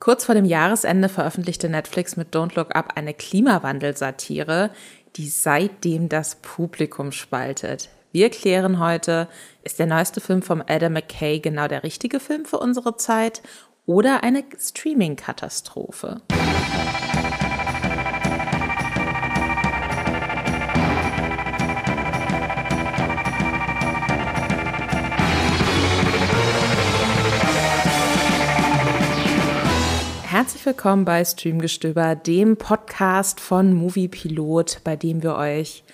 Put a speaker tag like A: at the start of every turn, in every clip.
A: Kurz vor dem Jahresende veröffentlichte Netflix mit Don't Look Up eine Klimawandelsatire, die seitdem das Publikum spaltet. Wir klären heute, ist der neueste Film von Adam McKay genau der richtige Film für unsere Zeit oder eine Streaming-Katastrophe? Herzlich willkommen bei Streamgestöber, dem Podcast von Movie Pilot, bei dem wir euch,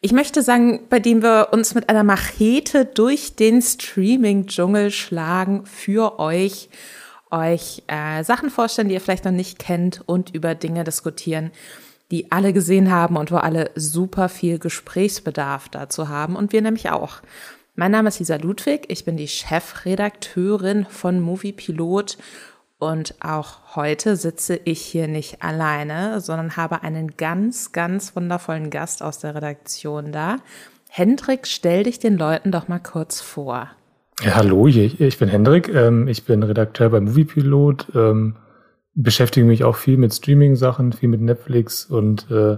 A: ich möchte sagen, bei dem wir uns mit einer Machete durch den Streaming-Dschungel schlagen für euch, euch äh, Sachen vorstellen, die ihr vielleicht noch nicht kennt und über Dinge diskutieren, die alle gesehen haben und wo alle super viel Gesprächsbedarf dazu haben und wir nämlich auch. Mein Name ist Lisa Ludwig, ich bin die Chefredakteurin von Movie Pilot und auch heute sitze ich hier nicht alleine, sondern habe einen ganz, ganz wundervollen Gast aus der Redaktion da. Hendrik, stell dich den Leuten doch mal kurz vor.
B: Ja, hallo, ich bin Hendrik. Ähm, ich bin Redakteur bei Moviepilot, ähm, beschäftige mich auch viel mit Streaming-Sachen, viel mit Netflix und äh,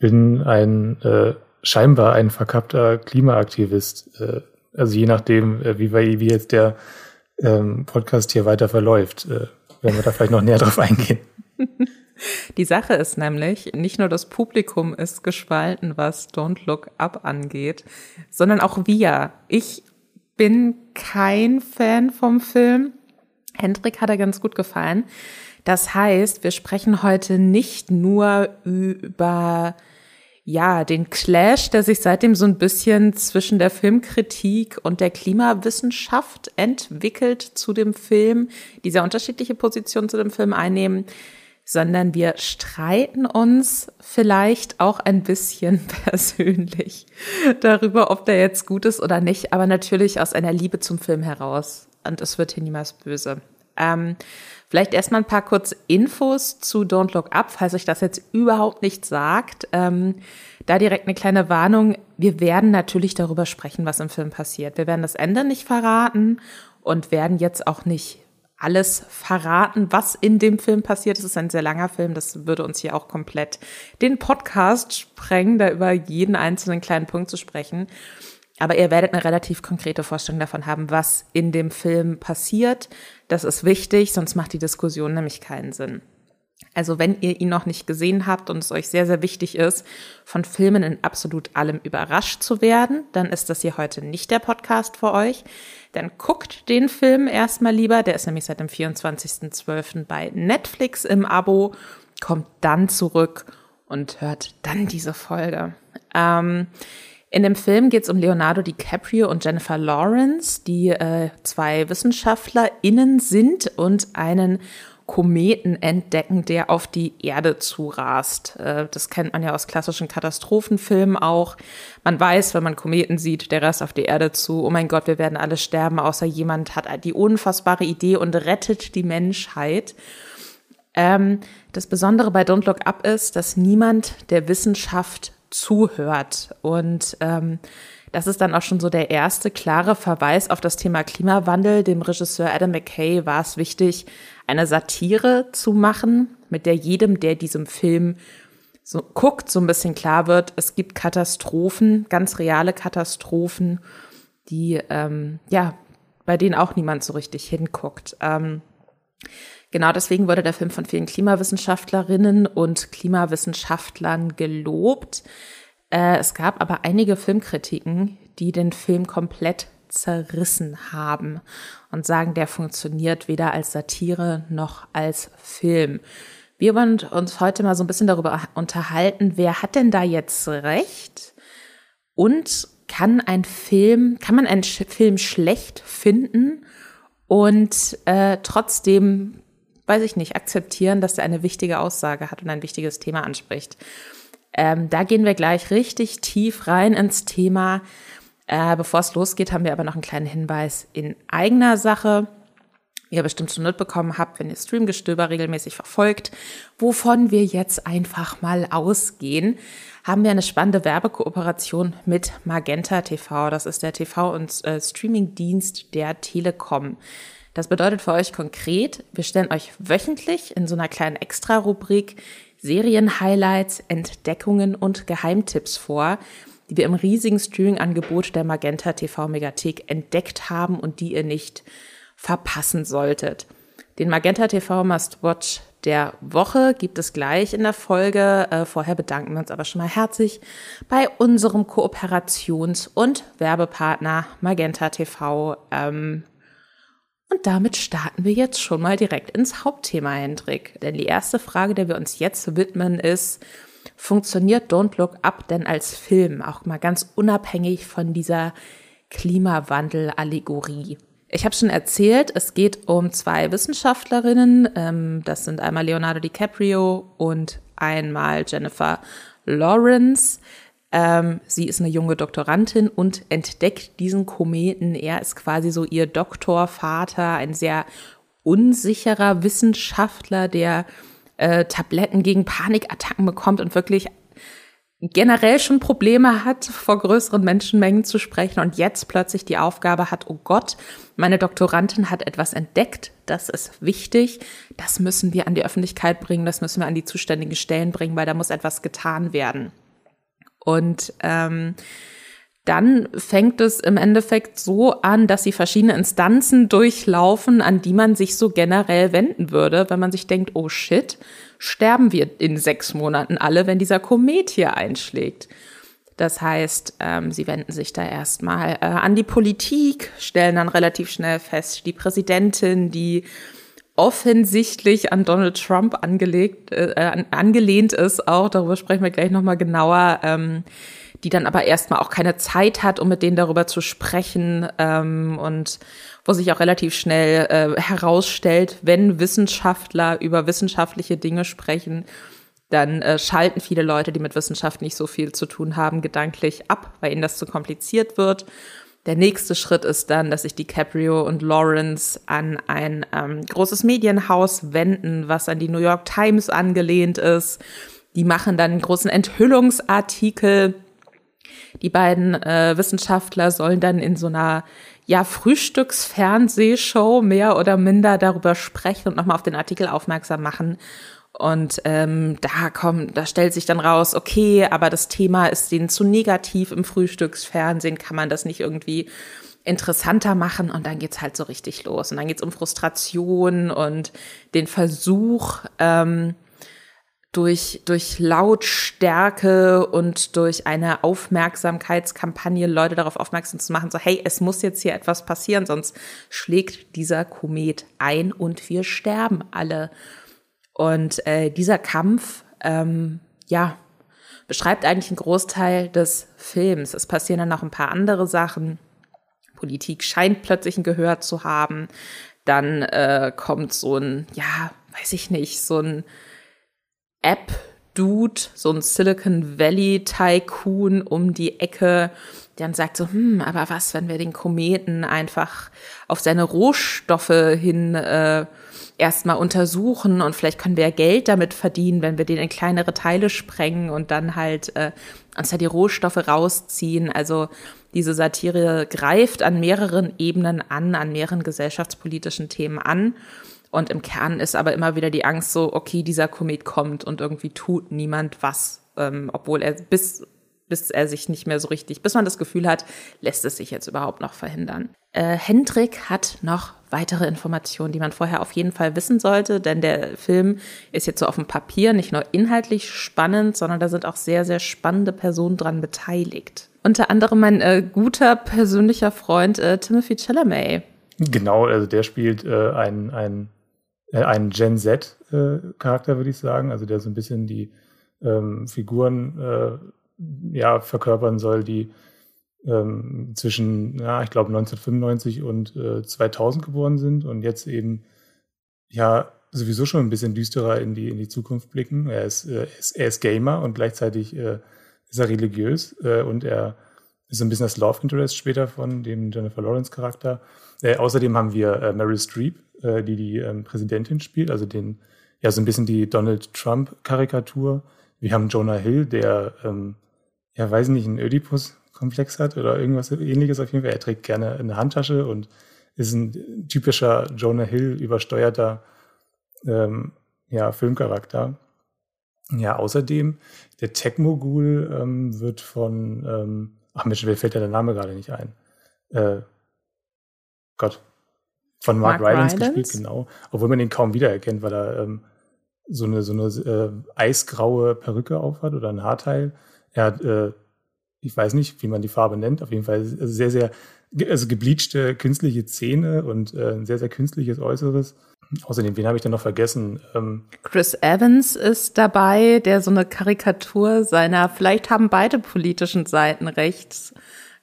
B: bin ein äh, scheinbar ein verkappter Klimaaktivist. Äh, also je nachdem, wie, wie jetzt der ähm, Podcast hier weiter verläuft. Äh, werden wir da vielleicht noch näher drauf eingehen.
A: Die Sache ist nämlich, nicht nur das Publikum ist gespalten, was Don't Look Up angeht, sondern auch wir. Ich bin kein Fan vom Film. Hendrik hat er ganz gut gefallen. Das heißt, wir sprechen heute nicht nur über ja, den Clash, der sich seitdem so ein bisschen zwischen der Filmkritik und der Klimawissenschaft entwickelt zu dem Film, die sehr unterschiedliche Positionen zu dem Film einnehmen, sondern wir streiten uns vielleicht auch ein bisschen persönlich darüber, ob der jetzt gut ist oder nicht, aber natürlich aus einer Liebe zum Film heraus. Und es wird hier niemals böse. Ähm, vielleicht erstmal ein paar kurz Infos zu Don't Look Up, falls euch das jetzt überhaupt nicht sagt. Ähm, da direkt eine kleine Warnung. Wir werden natürlich darüber sprechen, was im Film passiert. Wir werden das Ende nicht verraten und werden jetzt auch nicht alles verraten, was in dem Film passiert. Es ist ein sehr langer Film, das würde uns hier auch komplett den Podcast sprengen, da über jeden einzelnen kleinen Punkt zu sprechen. Aber ihr werdet eine relativ konkrete Vorstellung davon haben, was in dem Film passiert. Das ist wichtig, sonst macht die Diskussion nämlich keinen Sinn. Also wenn ihr ihn noch nicht gesehen habt und es euch sehr, sehr wichtig ist, von Filmen in absolut allem überrascht zu werden, dann ist das hier heute nicht der Podcast für euch. Dann guckt den Film erstmal lieber. Der ist nämlich seit dem 24.12. bei Netflix im Abo. Kommt dann zurück und hört dann diese Folge. Ähm, in dem Film geht es um Leonardo DiCaprio und Jennifer Lawrence, die äh, zwei WissenschaftlerInnen sind und einen Kometen entdecken, der auf die Erde zurast. Äh, das kennt man ja aus klassischen Katastrophenfilmen auch. Man weiß, wenn man Kometen sieht, der rast auf die Erde zu. Oh mein Gott, wir werden alle sterben, außer jemand hat die unfassbare Idee und rettet die Menschheit. Ähm, das Besondere bei Don't Look Up ist, dass niemand der Wissenschaft zuhört. Und ähm, das ist dann auch schon so der erste klare Verweis auf das Thema Klimawandel. Dem Regisseur Adam McKay war es wichtig, eine Satire zu machen, mit der jedem, der diesem Film so guckt, so ein bisschen klar wird, es gibt Katastrophen, ganz reale Katastrophen, die ähm, ja bei denen auch niemand so richtig hinguckt. Ähm, Genau deswegen wurde der Film von vielen Klimawissenschaftlerinnen und Klimawissenschaftlern gelobt. Äh, es gab aber einige Filmkritiken, die den Film komplett zerrissen haben und sagen, der funktioniert weder als Satire noch als Film. Wir wollen uns heute mal so ein bisschen darüber unterhalten, wer hat denn da jetzt recht? Und kann ein Film, kann man einen Film schlecht finden und äh, trotzdem weiß ich nicht, akzeptieren, dass er eine wichtige Aussage hat und ein wichtiges Thema anspricht. Ähm, da gehen wir gleich richtig tief rein ins Thema. Äh, Bevor es losgeht, haben wir aber noch einen kleinen Hinweis in eigener Sache. Ihr bestimmt schon mitbekommen habt, wenn ihr Streamgestöber regelmäßig verfolgt, wovon wir jetzt einfach mal ausgehen, haben wir eine spannende Werbekooperation mit Magenta TV. Das ist der TV- und äh, Streamingdienst der Telekom. Das bedeutet für euch konkret, wir stellen euch wöchentlich in so einer kleinen Extra-Rubrik Serien-Highlights, Entdeckungen und Geheimtipps vor, die wir im riesigen Streaming-Angebot der Magenta TV Megathek entdeckt haben und die ihr nicht verpassen solltet. Den Magenta TV Must Watch der Woche gibt es gleich in der Folge. Äh, vorher bedanken wir uns aber schon mal herzlich bei unserem Kooperations- und Werbepartner Magenta TV. Ähm, und damit starten wir jetzt schon mal direkt ins Hauptthema, Hendrik. Denn die erste Frage, der wir uns jetzt widmen, ist, funktioniert Don't Look Up denn als Film, auch mal ganz unabhängig von dieser Klimawandel-Allegorie? Ich habe schon erzählt, es geht um zwei Wissenschaftlerinnen. Ähm, das sind einmal Leonardo DiCaprio und einmal Jennifer Lawrence. Ähm, sie ist eine junge Doktorandin und entdeckt diesen Kometen. Er ist quasi so ihr Doktorvater, ein sehr unsicherer Wissenschaftler, der äh, Tabletten gegen Panikattacken bekommt und wirklich generell schon Probleme hat, vor größeren Menschenmengen zu sprechen und jetzt plötzlich die Aufgabe hat, oh Gott, meine Doktorandin hat etwas entdeckt, das ist wichtig, das müssen wir an die Öffentlichkeit bringen, das müssen wir an die zuständigen Stellen bringen, weil da muss etwas getan werden. Und ähm, dann fängt es im Endeffekt so an, dass sie verschiedene Instanzen durchlaufen, an die man sich so generell wenden würde, wenn man sich denkt, oh shit, sterben wir in sechs Monaten alle, wenn dieser Komet hier einschlägt. Das heißt, ähm, sie wenden sich da erstmal äh, an die Politik, stellen dann relativ schnell fest, die Präsidentin, die offensichtlich an Donald Trump angelegt, äh, angelehnt ist, auch darüber sprechen wir gleich nochmal genauer, ähm, die dann aber erstmal auch keine Zeit hat, um mit denen darüber zu sprechen ähm, und wo sich auch relativ schnell äh, herausstellt, wenn Wissenschaftler über wissenschaftliche Dinge sprechen, dann äh, schalten viele Leute, die mit Wissenschaft nicht so viel zu tun haben, gedanklich ab, weil ihnen das zu kompliziert wird. Der nächste Schritt ist dann, dass sich DiCaprio und Lawrence an ein ähm, großes Medienhaus wenden, was an die New York Times angelehnt ist. Die machen dann einen großen Enthüllungsartikel. Die beiden äh, Wissenschaftler sollen dann in so einer ja, Frühstücksfernsehshow mehr oder minder darüber sprechen und nochmal auf den Artikel aufmerksam machen. Und ähm, da kommt, da stellt sich dann raus, okay, aber das Thema ist denen zu negativ im Frühstücksfernsehen, kann man das nicht irgendwie interessanter machen und dann geht's halt so richtig los. Und dann geht's um Frustration und den Versuch, ähm, durch, durch Lautstärke und durch eine Aufmerksamkeitskampagne Leute darauf aufmerksam zu machen, so hey, es muss jetzt hier etwas passieren, sonst schlägt dieser Komet ein und wir sterben alle. Und äh, dieser Kampf, ähm, ja, beschreibt eigentlich einen Großteil des Films. Es passieren dann noch ein paar andere Sachen. Politik scheint plötzlich ein Gehör zu haben. Dann äh, kommt so ein, ja, weiß ich nicht, so ein App-Dude, so ein Silicon Valley-Tycoon um die Ecke, der dann sagt so, hm, aber was, wenn wir den Kometen einfach auf seine Rohstoffe hin äh, erstmal untersuchen und vielleicht können wir ja Geld damit verdienen, wenn wir den in kleinere Teile sprengen und dann halt äh, uns da die Rohstoffe rausziehen. Also diese Satire greift an mehreren Ebenen an, an mehreren gesellschaftspolitischen Themen an. Und im Kern ist aber immer wieder die Angst so, okay, dieser Komet kommt und irgendwie tut niemand was, ähm, obwohl er bis bis er sich nicht mehr so richtig, bis man das Gefühl hat, lässt es sich jetzt überhaupt noch verhindern. Äh, Hendrik hat noch weitere Informationen, die man vorher auf jeden Fall wissen sollte, denn der Film ist jetzt so auf dem Papier nicht nur inhaltlich spannend, sondern da sind auch sehr, sehr spannende Personen dran beteiligt. Unter anderem mein äh, guter persönlicher Freund äh, Timothy Chalamet.
B: Genau, also der spielt äh, einen, einen, äh, einen Gen Z-Charakter, äh, würde ich sagen, also der so ein bisschen die ähm, Figuren äh, ja, verkörpern soll, die ähm, zwischen, ja, ich glaube 1995 und äh, 2000 geboren sind und jetzt eben ja sowieso schon ein bisschen düsterer in die in die Zukunft blicken. Er ist, äh, ist, er ist Gamer und gleichzeitig äh, ist er religiös äh, und er ist so ein bisschen das Love Interest später von dem Jennifer Lawrence Charakter. Äh, außerdem haben wir äh, Meryl Streep, die die ähm, Präsidentin spielt, also den ja so ein bisschen die Donald Trump Karikatur. Wir haben Jonah Hill, der ähm, ja weiß nicht, einen Ödipus Komplex hat oder irgendwas ähnliches auf jeden Fall. Er trägt gerne eine Handtasche und ist ein typischer Jonah Hill übersteuerter ähm, ja, Filmcharakter. Ja, außerdem, der Tech-Mogul ähm, wird von, ähm, ach Mensch, mir fällt ja der Name gerade nicht ein. Äh, Gott. Von Mark, Mark Rylance, gespielt, genau. Obwohl man ihn kaum wiedererkennt, weil er ähm, so eine, so eine äh, eisgraue Perücke aufhat oder ein Haarteil. Er hat, äh, ich weiß nicht, wie man die Farbe nennt, auf jeden Fall sehr, sehr, also gebleachte künstliche Zähne und äh, ein sehr, sehr künstliches Äußeres. Außerdem, wen habe ich denn noch vergessen?
A: Ähm Chris Evans ist dabei, der so eine Karikatur seiner, vielleicht haben beide politischen Seiten rechts,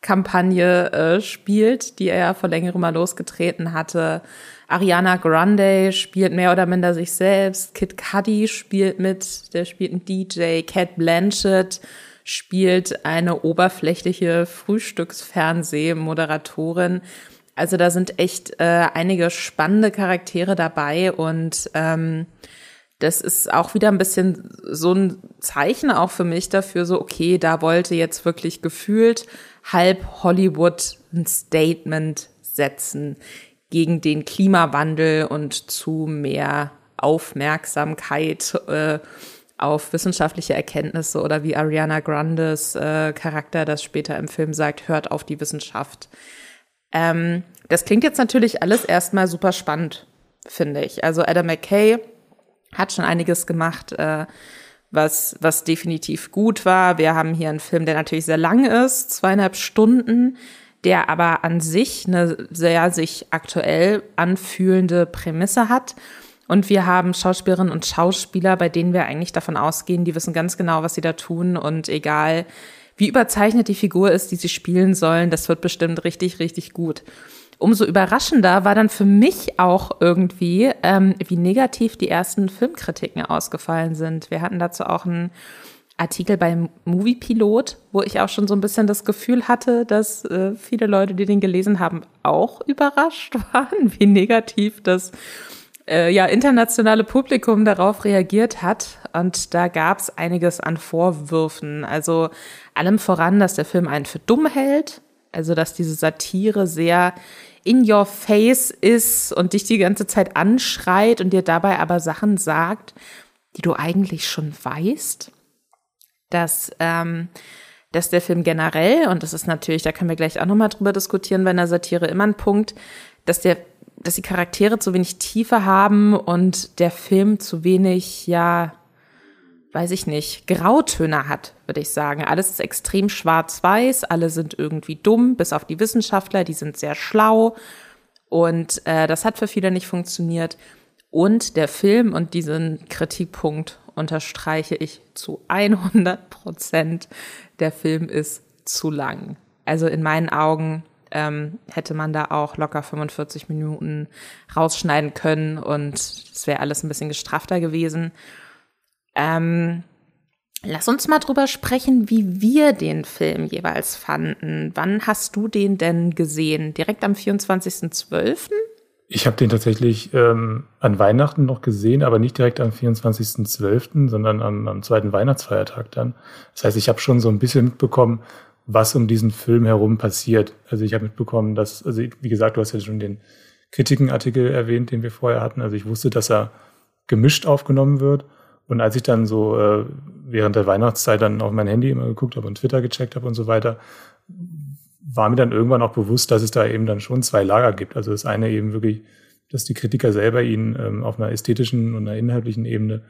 A: Kampagne äh, spielt, die er ja vor längerem mal losgetreten hatte. Ariana Grande spielt mehr oder minder sich selbst. Kid Cudi spielt mit, der spielt einen DJ. Cat Blanchett spielt eine oberflächliche Frühstücksfernsehmoderatorin. Also da sind echt äh, einige spannende Charaktere dabei und ähm, das ist auch wieder ein bisschen so ein Zeichen auch für mich dafür, so okay, da wollte jetzt wirklich gefühlt halb Hollywood ein Statement setzen gegen den Klimawandel und zu mehr Aufmerksamkeit äh, auf wissenschaftliche Erkenntnisse oder wie Ariana Grandes äh, Charakter das später im Film sagt, hört auf die Wissenschaft. Ähm, das klingt jetzt natürlich alles erstmal super spannend, finde ich. Also Adam McKay hat schon einiges gemacht, äh, was, was definitiv gut war. Wir haben hier einen Film, der natürlich sehr lang ist, zweieinhalb Stunden, der aber an sich eine sehr sich aktuell anfühlende Prämisse hat. Und wir haben Schauspielerinnen und Schauspieler, bei denen wir eigentlich davon ausgehen, die wissen ganz genau, was sie da tun. Und egal, wie überzeichnet die Figur ist, die sie spielen sollen, das wird bestimmt richtig, richtig gut umso überraschender war dann für mich auch irgendwie, ähm, wie negativ die ersten Filmkritiken ausgefallen sind. Wir hatten dazu auch einen Artikel beim Moviepilot, wo ich auch schon so ein bisschen das Gefühl hatte, dass äh, viele Leute, die den gelesen haben, auch überrascht waren, wie negativ das äh, ja internationale Publikum darauf reagiert hat. Und da gab es einiges an Vorwürfen. Also allem voran, dass der Film einen für dumm hält. Also dass diese Satire sehr in your face ist und dich die ganze Zeit anschreit und dir dabei aber Sachen sagt, die du eigentlich schon weißt, dass, ähm, dass der Film generell, und das ist natürlich, da können wir gleich auch nochmal drüber diskutieren bei einer Satire, immer ein Punkt, dass der, dass die Charaktere zu wenig Tiefe haben und der Film zu wenig, ja, weiß ich nicht, Grautöne hat, würde ich sagen. Alles ist extrem schwarz-weiß, alle sind irgendwie dumm, bis auf die Wissenschaftler, die sind sehr schlau. Und äh, das hat für viele nicht funktioniert. Und der Film, und diesen Kritikpunkt unterstreiche ich zu 100 Prozent, der Film ist zu lang. Also in meinen Augen ähm, hätte man da auch locker 45 Minuten rausschneiden können und es wäre alles ein bisschen gestrafter gewesen. Ähm, lass uns mal drüber sprechen, wie wir den Film jeweils fanden. Wann hast du den denn gesehen? Direkt am 24.12.?
B: Ich habe den tatsächlich ähm, an Weihnachten noch gesehen, aber nicht direkt am 24.12., sondern am, am zweiten Weihnachtsfeiertag dann. Das heißt, ich habe schon so ein bisschen mitbekommen, was um diesen Film herum passiert. Also ich habe mitbekommen, dass, also wie gesagt, du hast ja schon den Kritikenartikel erwähnt, den wir vorher hatten. Also ich wusste, dass er gemischt aufgenommen wird. Und als ich dann so äh, während der Weihnachtszeit dann auf mein Handy immer geguckt habe und Twitter gecheckt habe und so weiter, war mir dann irgendwann auch bewusst, dass es da eben dann schon zwei Lager gibt. Also das eine eben wirklich, dass die Kritiker selber ihn ähm, auf einer ästhetischen und einer inhaltlichen Ebene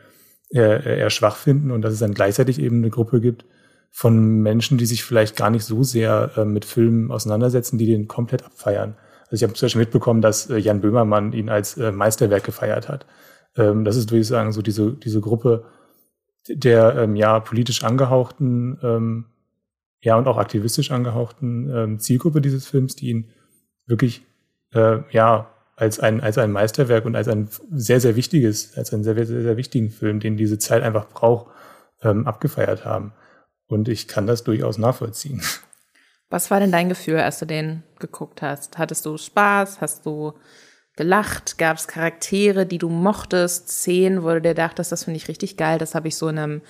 B: eher, eher schwach finden und dass es dann gleichzeitig eben eine Gruppe gibt von Menschen, die sich vielleicht gar nicht so sehr äh, mit Filmen auseinandersetzen, die den komplett abfeiern. Also ich habe zum Beispiel mitbekommen, dass äh, Jan Böhmermann ihn als äh, Meisterwerk gefeiert hat. Ähm, das ist, würde ich sagen, so diese, diese Gruppe der ähm, ja politisch angehauchten, ähm, ja und auch aktivistisch angehauchten ähm, Zielgruppe dieses Films, die ihn wirklich äh, ja als ein als ein Meisterwerk und als ein sehr sehr wichtiges, als einen sehr sehr, sehr wichtigen Film, den diese Zeit einfach braucht, ähm, abgefeiert haben. Und ich kann das durchaus nachvollziehen.
A: Was war denn dein Gefühl, als du den geguckt hast? Hattest du Spaß? Hast du gelacht? Gab es Charaktere, die du mochtest? Szenen, wo du dir dachtest, das finde ich richtig geil. Das habe ich so in einem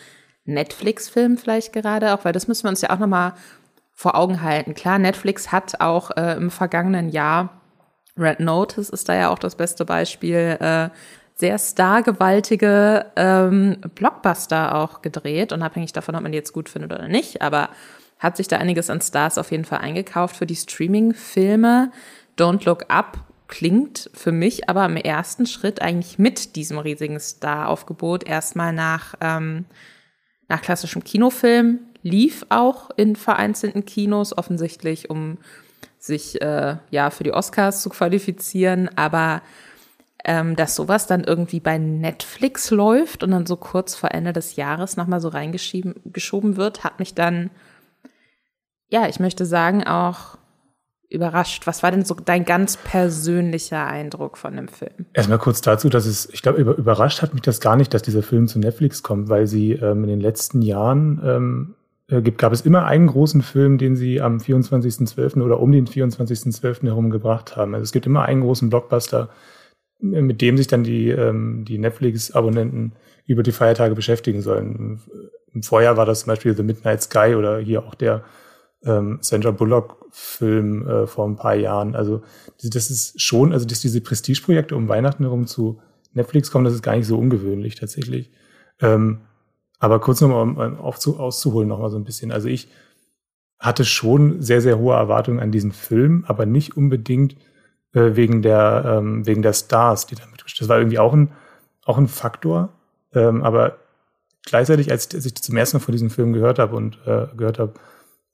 A: Netflix-Film vielleicht gerade auch, weil das müssen wir uns ja auch nochmal vor Augen halten. Klar, Netflix hat auch äh, im vergangenen Jahr Red Notice ist da ja auch das beste Beispiel. Äh, sehr stargewaltige ähm, Blockbuster auch gedreht, unabhängig davon, ob man die jetzt gut findet oder nicht, aber hat sich da einiges an Stars auf jeden Fall eingekauft für die Streaming-Filme. Don't Look Up klingt für mich aber im ersten Schritt eigentlich mit diesem riesigen Star-Aufgebot erstmal nach, ähm, nach klassischem Kinofilm, lief auch in vereinzelten Kinos, offensichtlich, um sich äh, ja für die Oscars zu qualifizieren, aber ähm, dass sowas dann irgendwie bei Netflix läuft und dann so kurz vor Ende des Jahres nochmal so reingeschoben wird, hat mich dann, ja, ich möchte sagen, auch überrascht. Was war denn so dein ganz persönlicher Eindruck von dem Film?
B: Erstmal kurz dazu, dass es, ich glaube, überrascht hat mich das gar nicht, dass dieser Film zu Netflix kommt, weil sie ähm, in den letzten Jahren ähm, äh, gab es immer einen großen Film, den sie am 24.12. oder um den 24.12. herum gebracht haben. Also es gibt immer einen großen Blockbuster, mit dem sich dann die, ähm, die Netflix-Abonnenten über die Feiertage beschäftigen sollen. Im Vorjahr war das zum Beispiel The Midnight Sky oder hier auch der ähm, Sandra Bullock-Film äh, vor ein paar Jahren. Also das ist schon, also dass diese Prestigeprojekte um Weihnachten herum zu Netflix kommen, das ist gar nicht so ungewöhnlich tatsächlich. Ähm, aber kurz nochmal, um aufzu, auszuholen nochmal so ein bisschen. Also ich hatte schon sehr, sehr hohe Erwartungen an diesen Film, aber nicht unbedingt äh, wegen der, ähm, wegen der Stars, die damit Das war irgendwie auch ein, auch ein Faktor. Ähm, aber gleichzeitig, als, als ich zum ersten Mal von diesem Film gehört habe und äh, gehört habe,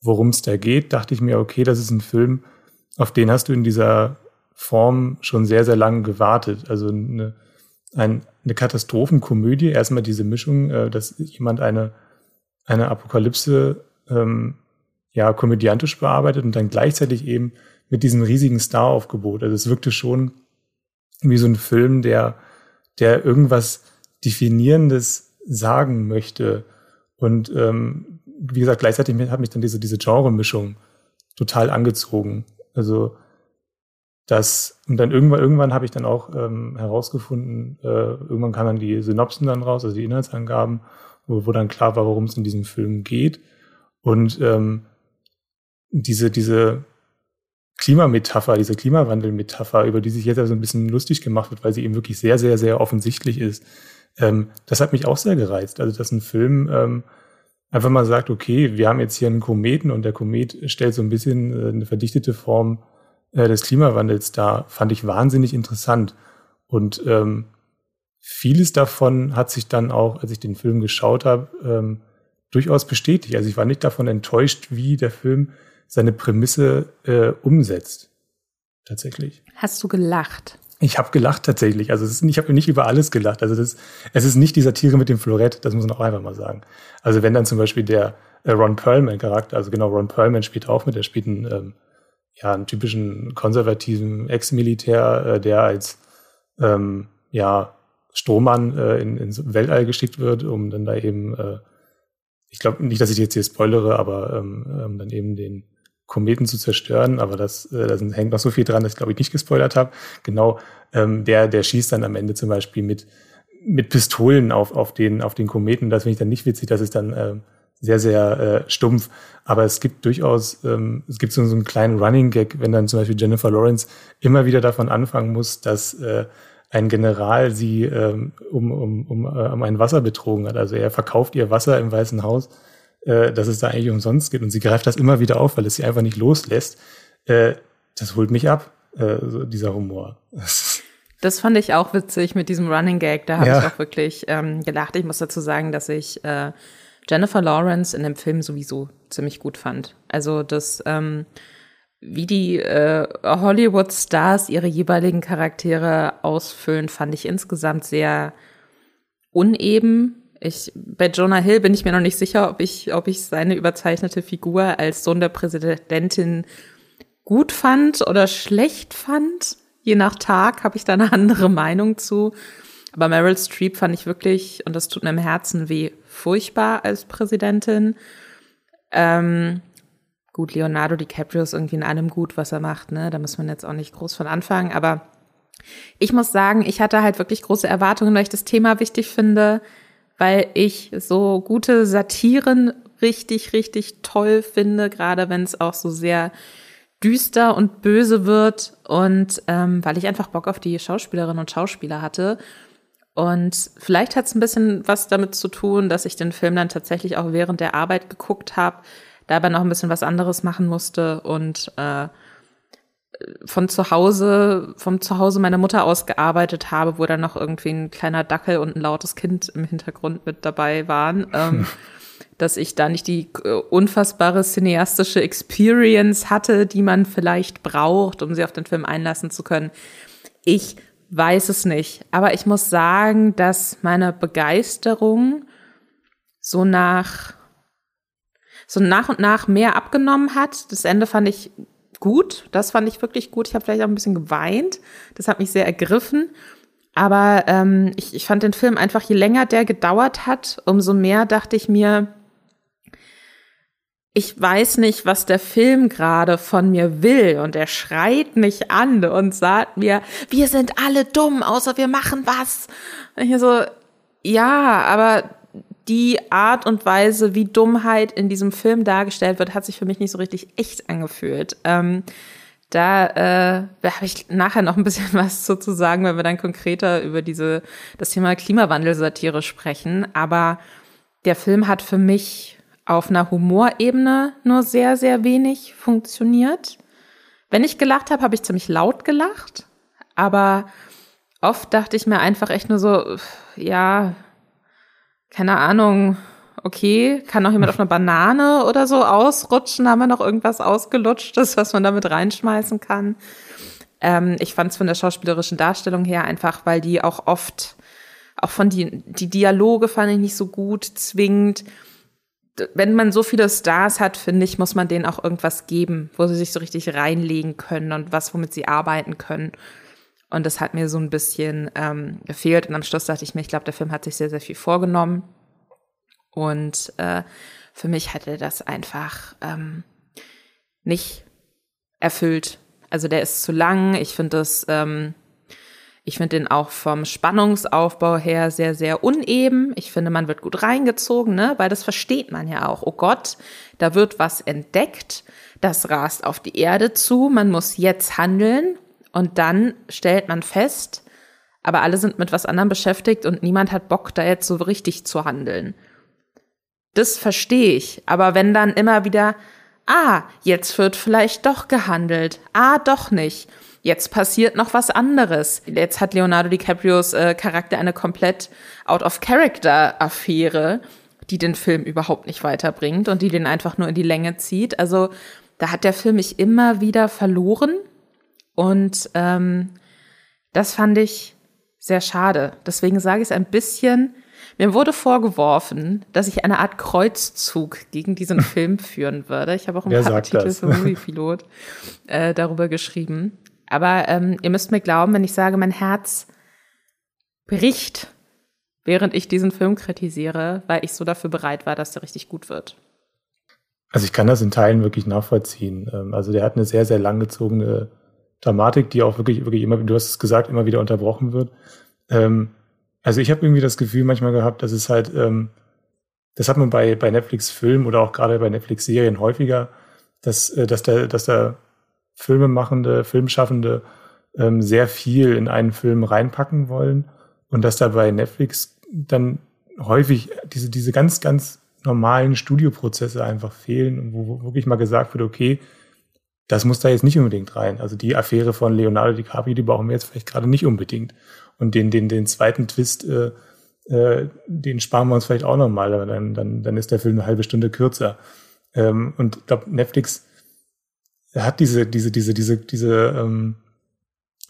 B: worum es da geht, dachte ich mir, okay, das ist ein Film, auf den hast du in dieser Form schon sehr, sehr lange gewartet. Also eine, ein, eine Katastrophenkomödie. Erstmal diese Mischung, äh, dass jemand eine, eine Apokalypse ähm, ja komödiantisch bearbeitet und dann gleichzeitig eben mit diesem riesigen Star-Aufgebot. Also es wirkte schon wie so ein Film, der, der irgendwas Definierendes sagen möchte. Und ähm, wie gesagt, gleichzeitig hat mich dann diese, diese Genre-Mischung total angezogen. Also das, und dann irgendwann, irgendwann habe ich dann auch ähm, herausgefunden, äh, irgendwann kamen dann die Synopsen dann raus, also die Inhaltsangaben, wo, wo dann klar war, worum es in diesem Film geht. Und ähm, diese, diese Klimametapher, diese Klimawandelmetapher, über die sich jetzt also ein bisschen lustig gemacht wird, weil sie eben wirklich sehr, sehr, sehr offensichtlich ist, ähm, das hat mich auch sehr gereizt. Also, dass ein Film ähm, einfach mal sagt, okay, wir haben jetzt hier einen Kometen und der Komet stellt so ein bisschen äh, eine verdichtete Form äh, des Klimawandels da fand ich wahnsinnig interessant. Und ähm, vieles davon hat sich dann auch, als ich den Film geschaut habe, ähm, durchaus bestätigt. Also ich war nicht davon enttäuscht, wie der Film seine Prämisse äh, umsetzt. Tatsächlich.
A: Hast du gelacht?
B: Ich habe gelacht tatsächlich. Also ist, ich habe nicht über alles gelacht. Also das, es ist nicht die Satire mit dem Florett, das muss man auch einfach mal sagen. Also wenn dann zum Beispiel der äh, Ron Perlman-Charakter, also genau Ron Perlman spielt auch mit, der spielt einen ähm, ja, einen typischen konservativen Ex-Militär, äh, der als ähm, ja, Strohmann äh, in, ins Weltall geschickt wird, um dann da eben, äh, ich glaube nicht, dass ich jetzt hier spoilere, aber ähm, ähm, dann eben den Kometen zu zerstören, aber das, äh, hängt noch so viel dran, dass ich glaube ich nicht gespoilert habe. Genau, ähm, der, der schießt dann am Ende zum Beispiel mit, mit Pistolen auf, auf, den, auf den Kometen. Das finde ich dann nicht witzig, dass es dann äh, sehr, sehr äh, stumpf. Aber es gibt durchaus, ähm, es gibt so, so einen kleinen Running Gag, wenn dann zum Beispiel Jennifer Lawrence immer wieder davon anfangen muss, dass äh, ein General sie ähm, um, um, um, äh, um ein Wasser betrogen hat. Also er verkauft ihr Wasser im Weißen Haus, äh, dass es da eigentlich umsonst geht. Und sie greift das immer wieder auf, weil es sie einfach nicht loslässt. Äh, das holt mich ab, äh, so dieser Humor.
A: Das fand ich auch witzig mit diesem Running Gag. Da habe ja. ich auch wirklich ähm, gelacht. Ich muss dazu sagen, dass ich äh, Jennifer Lawrence in dem Film sowieso ziemlich gut fand. Also das, ähm, wie die äh, Hollywood-Stars ihre jeweiligen Charaktere ausfüllen, fand ich insgesamt sehr uneben. Ich, bei Jonah Hill bin ich mir noch nicht sicher, ob ich, ob ich seine überzeichnete Figur als Sohn der Präsidentin gut fand oder schlecht fand. Je nach Tag habe ich da eine andere Meinung zu. Aber Meryl Streep fand ich wirklich, und das tut mir im Herzen weh, furchtbar als Präsidentin. Ähm, gut, Leonardo DiCaprio ist irgendwie in allem gut, was er macht, ne? Da muss man jetzt auch nicht groß von anfangen. Aber ich muss sagen, ich hatte halt wirklich große Erwartungen, weil ich das Thema wichtig finde, weil ich so gute Satiren richtig, richtig toll finde, gerade wenn es auch so sehr düster und böse wird und ähm, weil ich einfach Bock auf die Schauspielerinnen und Schauspieler hatte. Und vielleicht hat es ein bisschen was damit zu tun, dass ich den Film dann tatsächlich auch während der Arbeit geguckt habe, dabei noch ein bisschen was anderes machen musste und äh, von zu Hause, vom Zuhause meiner Mutter aus gearbeitet habe, wo dann noch irgendwie ein kleiner Dackel und ein lautes Kind im Hintergrund mit dabei waren. Ähm, dass ich da nicht die äh, unfassbare cineastische Experience hatte, die man vielleicht braucht, um sie auf den Film einlassen zu können. Ich weiß es nicht. Aber ich muss sagen, dass meine Begeisterung so nach, so nach und nach mehr abgenommen hat. Das Ende fand ich gut. Das fand ich wirklich gut. Ich habe vielleicht auch ein bisschen geweint. Das hat mich sehr ergriffen. Aber ähm, ich, ich fand den Film einfach, je länger der gedauert hat, umso mehr dachte ich mir, ich weiß nicht, was der Film gerade von mir will und er schreit mich an und sagt mir, wir sind alle dumm, außer wir machen was. Und ich so, ja, aber die Art und Weise, wie Dummheit in diesem Film dargestellt wird, hat sich für mich nicht so richtig echt angefühlt. Ähm, da äh, habe ich nachher noch ein bisschen was zu, zu sagen, wenn wir dann konkreter über diese das Thema Klimawandelsatire sprechen. Aber der Film hat für mich auf einer Humorebene nur sehr, sehr wenig funktioniert. Wenn ich gelacht habe, habe ich ziemlich laut gelacht. Aber oft dachte ich mir einfach echt nur so, ja, keine Ahnung, okay, kann noch jemand auf einer Banane oder so ausrutschen? Haben wir noch irgendwas ausgelutschtes, was man damit reinschmeißen kann? Ähm, ich fand es von der schauspielerischen Darstellung her einfach, weil die auch oft, auch von die, die Dialoge fand ich nicht so gut, zwingend wenn man so viele Stars hat, finde ich, muss man denen auch irgendwas geben, wo sie sich so richtig reinlegen können und was, womit sie arbeiten können. Und das hat mir so ein bisschen ähm, gefehlt. Und am Schluss dachte ich mir, ich glaube, der Film hat sich sehr, sehr viel vorgenommen. Und äh, für mich hatte das einfach ähm, nicht erfüllt. Also der ist zu lang. Ich finde das ähm, ich finde den auch vom Spannungsaufbau her sehr, sehr uneben. Ich finde, man wird gut reingezogen, ne? weil das versteht man ja auch. Oh Gott, da wird was entdeckt, das rast auf die Erde zu, man muss jetzt handeln und dann stellt man fest, aber alle sind mit was anderem beschäftigt und niemand hat Bock, da jetzt so richtig zu handeln. Das verstehe ich. Aber wenn dann immer wieder, ah, jetzt wird vielleicht doch gehandelt, ah, doch nicht Jetzt passiert noch was anderes. Jetzt hat Leonardo DiCaprios äh, Charakter eine komplett out-of-character-Affäre, die den Film überhaupt nicht weiterbringt und die den einfach nur in die Länge zieht. Also da hat der Film mich immer wieder verloren und ähm, das fand ich sehr schade. Deswegen sage ich es ein bisschen. Mir wurde vorgeworfen, dass ich eine Art Kreuzzug gegen diesen Film führen würde. Ich habe auch ein
B: Wer
A: paar Artikel für Movie Pilot äh, darüber geschrieben. Aber ähm, ihr müsst mir glauben, wenn ich sage, mein Herz bricht, während ich diesen Film kritisiere, weil ich so dafür bereit war, dass der richtig gut wird.
B: Also ich kann das in Teilen wirklich nachvollziehen. Ähm, also der hat eine sehr, sehr langgezogene Dramatik, die auch wirklich, wirklich immer, du hast es gesagt, immer wieder unterbrochen wird. Ähm, also ich habe irgendwie das Gefühl manchmal gehabt, dass es halt, ähm, das hat man bei, bei Netflix-Filmen oder auch gerade bei Netflix-Serien häufiger, dass, äh, dass, der, dass da Filmemachende, Filmschaffende ähm, sehr viel in einen Film reinpacken wollen und dass da bei Netflix dann häufig diese, diese ganz, ganz normalen Studioprozesse einfach fehlen, wo wirklich mal gesagt wird, okay, das muss da jetzt nicht unbedingt rein. Also die Affäre von Leonardo DiCaprio, die brauchen wir jetzt vielleicht gerade nicht unbedingt. Und den, den, den zweiten Twist, äh, äh, den sparen wir uns vielleicht auch nochmal, aber dann, dann, dann ist der Film eine halbe Stunde kürzer. Ähm, und ich glaube, Netflix hat diese, diese, diese, diese, diese, ähm,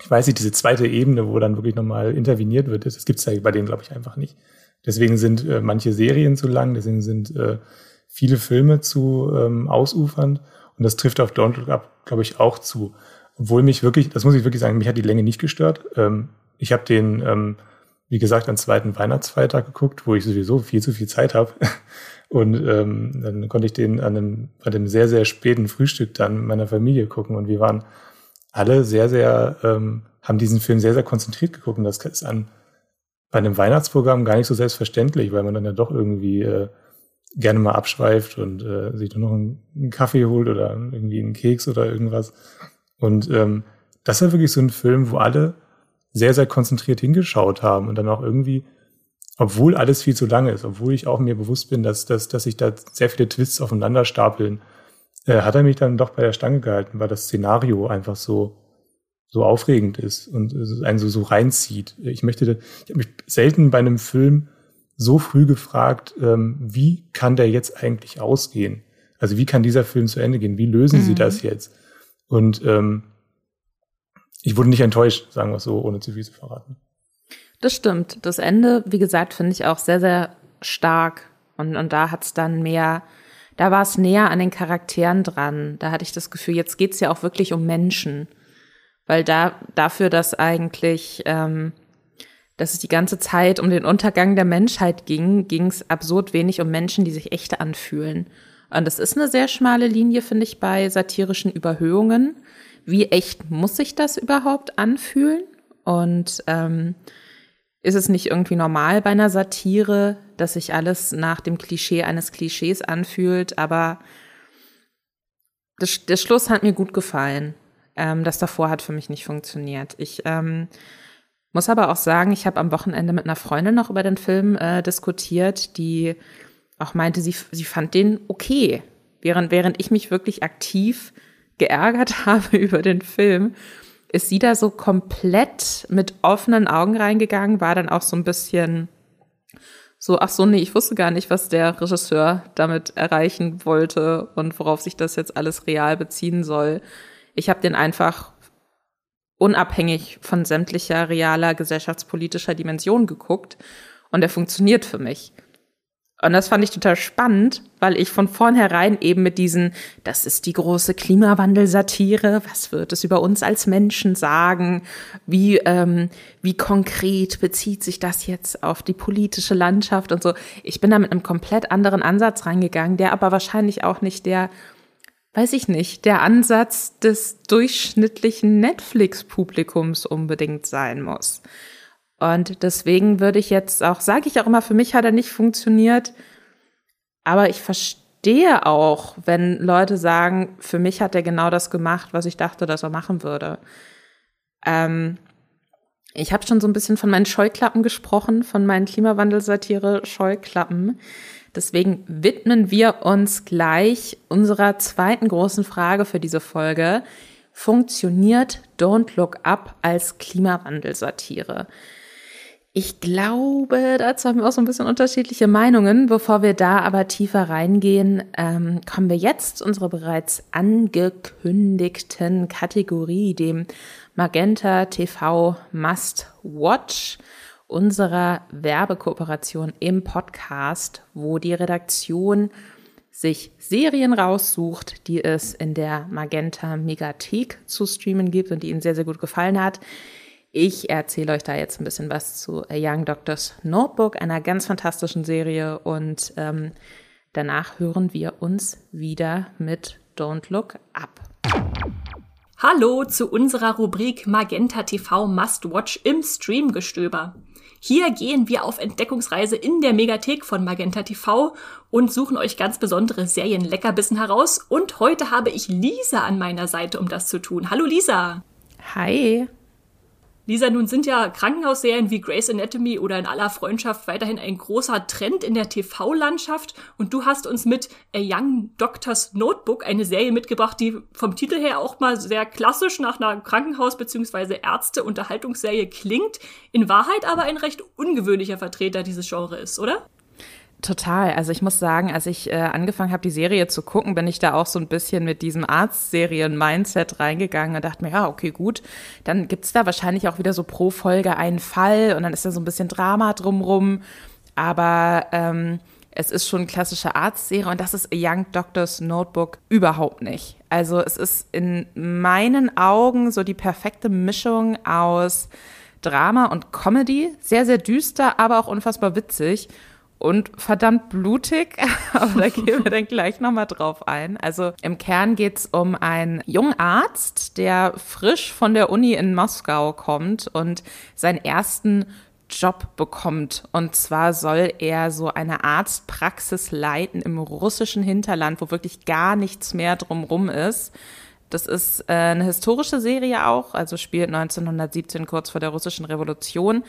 B: ich weiß nicht, diese zweite Ebene, wo dann wirklich nochmal interveniert wird. Das gibt's ja bei denen, glaube ich, einfach nicht. Deswegen sind äh, manche Serien zu lang, deswegen sind äh, viele Filme zu ähm, ausufernd. Und das trifft auf Don't Look Up, glaube ich, auch zu. Obwohl mich wirklich, das muss ich wirklich sagen, mich hat die Länge nicht gestört. Ähm, ich habe den, ähm, wie gesagt, am zweiten Weihnachtsfeiertag geguckt, wo ich sowieso viel zu viel Zeit habe. Und ähm, dann konnte ich den an einem, bei dem sehr, sehr späten Frühstück dann meiner Familie gucken. Und wir waren alle sehr, sehr, ähm, haben diesen Film sehr, sehr konzentriert geguckt. Und das ist an, bei einem Weihnachtsprogramm gar nicht so selbstverständlich, weil man dann ja doch irgendwie äh, gerne mal abschweift und äh, sich dann noch einen, einen, Kaffee holt oder irgendwie einen Keks oder irgendwas. Und ähm, das war wirklich so ein Film, wo alle sehr, sehr konzentriert hingeschaut haben und dann auch irgendwie, obwohl alles viel zu lang ist, obwohl ich auch mir bewusst bin, dass, dass, dass sich da sehr viele Twists aufeinander stapeln, äh, hat er mich dann doch bei der Stange gehalten, weil das Szenario einfach so, so aufregend ist und einen so, so reinzieht. Ich möchte, ich habe mich selten bei einem Film so früh gefragt, ähm, wie kann der jetzt eigentlich ausgehen? Also wie kann dieser Film zu Ende gehen? Wie lösen mhm. sie das jetzt? Und ähm, ich wurde nicht enttäuscht, sagen wir es so, ohne zu viel zu verraten.
A: Das stimmt. Das Ende, wie gesagt, finde ich auch sehr, sehr stark. Und, und da hat es dann mehr, da war es näher an den Charakteren dran. Da hatte ich das Gefühl, jetzt geht's ja auch wirklich um Menschen. Weil da, dafür, dass eigentlich, ähm, dass es die ganze Zeit um den Untergang der Menschheit ging, ging es absurd wenig um Menschen, die sich echt anfühlen. Und das ist eine sehr schmale Linie, finde ich, bei satirischen Überhöhungen. Wie echt muss sich das überhaupt anfühlen? Und ähm, ist es nicht irgendwie normal bei einer Satire, dass sich alles nach dem Klischee eines Klischees anfühlt? Aber der Schluss hat mir gut gefallen. Ähm, das davor hat für mich nicht funktioniert. Ich ähm, muss aber auch sagen, ich habe am Wochenende mit einer Freundin noch über den Film äh, diskutiert, die auch meinte, sie, sie fand den okay. Während, während ich mich wirklich aktiv geärgert habe über den Film, ist sie da so komplett mit offenen Augen reingegangen, war dann auch so ein bisschen so, ach so, nee, ich wusste gar nicht, was der Regisseur damit erreichen wollte und worauf sich das jetzt alles real beziehen soll. Ich habe den einfach unabhängig von sämtlicher realer gesellschaftspolitischer Dimension geguckt und er funktioniert für mich. Und das fand ich total spannend, weil ich von vornherein eben mit diesen, das ist die große Klimawandelsatire, was wird es über uns als Menschen sagen, wie, ähm, wie konkret bezieht sich das jetzt auf die politische Landschaft und so. Ich bin da mit einem komplett anderen Ansatz reingegangen, der aber wahrscheinlich auch nicht der weiß ich nicht, der Ansatz des durchschnittlichen Netflix-Publikums unbedingt sein muss. Und deswegen würde ich jetzt auch, sage ich auch immer, für mich hat er nicht funktioniert, aber ich verstehe auch, wenn Leute sagen, für mich hat er genau das gemacht, was ich dachte, dass er machen würde. Ähm, ich habe schon so ein bisschen von meinen Scheuklappen gesprochen, von meinen Klimawandelsatire-Scheuklappen. Deswegen widmen wir uns gleich unserer zweiten großen Frage für diese Folge. Funktioniert Don't Look Up als Klimawandelsatire? Ich glaube, dazu haben wir auch so ein bisschen unterschiedliche Meinungen. Bevor wir da aber tiefer reingehen, ähm, kommen wir jetzt unserer bereits angekündigten Kategorie, dem Magenta TV Must Watch unserer Werbekooperation im Podcast, wo die Redaktion sich Serien raussucht, die es in der Magenta Megathek zu streamen gibt und die Ihnen sehr, sehr gut gefallen hat. Ich erzähle euch da jetzt ein bisschen was zu A Young Doctor's Notebook, einer ganz fantastischen Serie. Und ähm, danach hören wir uns wieder mit Don't Look Up.
C: Hallo zu unserer Rubrik Magenta TV Must Watch im Streamgestöber. Hier gehen wir auf Entdeckungsreise in der Megathek von Magenta TV und suchen euch ganz besondere Serienleckerbissen heraus. Und heute habe ich Lisa an meiner Seite, um das zu tun. Hallo Lisa.
A: Hi.
C: Lisa, nun sind ja Krankenhausserien wie Grey's Anatomy oder in aller Freundschaft weiterhin ein großer Trend in der TV-Landschaft und du hast uns mit A Young Doctor's Notebook eine Serie mitgebracht, die vom Titel her auch mal sehr klassisch nach einer Krankenhaus- bzw. Ärzte-Unterhaltungsserie klingt, in Wahrheit aber ein recht ungewöhnlicher Vertreter dieses Genres ist, oder?
A: Total. Also ich muss sagen, als ich äh, angefangen habe, die Serie zu gucken, bin ich da auch so ein bisschen mit diesem Arztserien-Mindset reingegangen und dachte mir, ja, okay, gut, dann gibt's da wahrscheinlich auch wieder so pro Folge einen Fall und dann ist da so ein bisschen Drama drumrum. Aber ähm, es ist schon klassische Arztserie und das ist A Young Doctor's Notebook überhaupt nicht. Also es ist in meinen Augen so die perfekte Mischung aus Drama und Comedy. Sehr, sehr düster, aber auch unfassbar witzig und verdammt blutig, aber da gehen wir dann gleich nochmal drauf ein. Also im Kern geht's um einen jungen Arzt, der frisch von der Uni in Moskau kommt und seinen ersten Job bekommt. Und zwar soll er so eine Arztpraxis leiten im russischen Hinterland, wo wirklich gar nichts mehr drumrum ist. Das ist äh, eine historische Serie auch, also spielt 1917 kurz vor der russischen Revolution.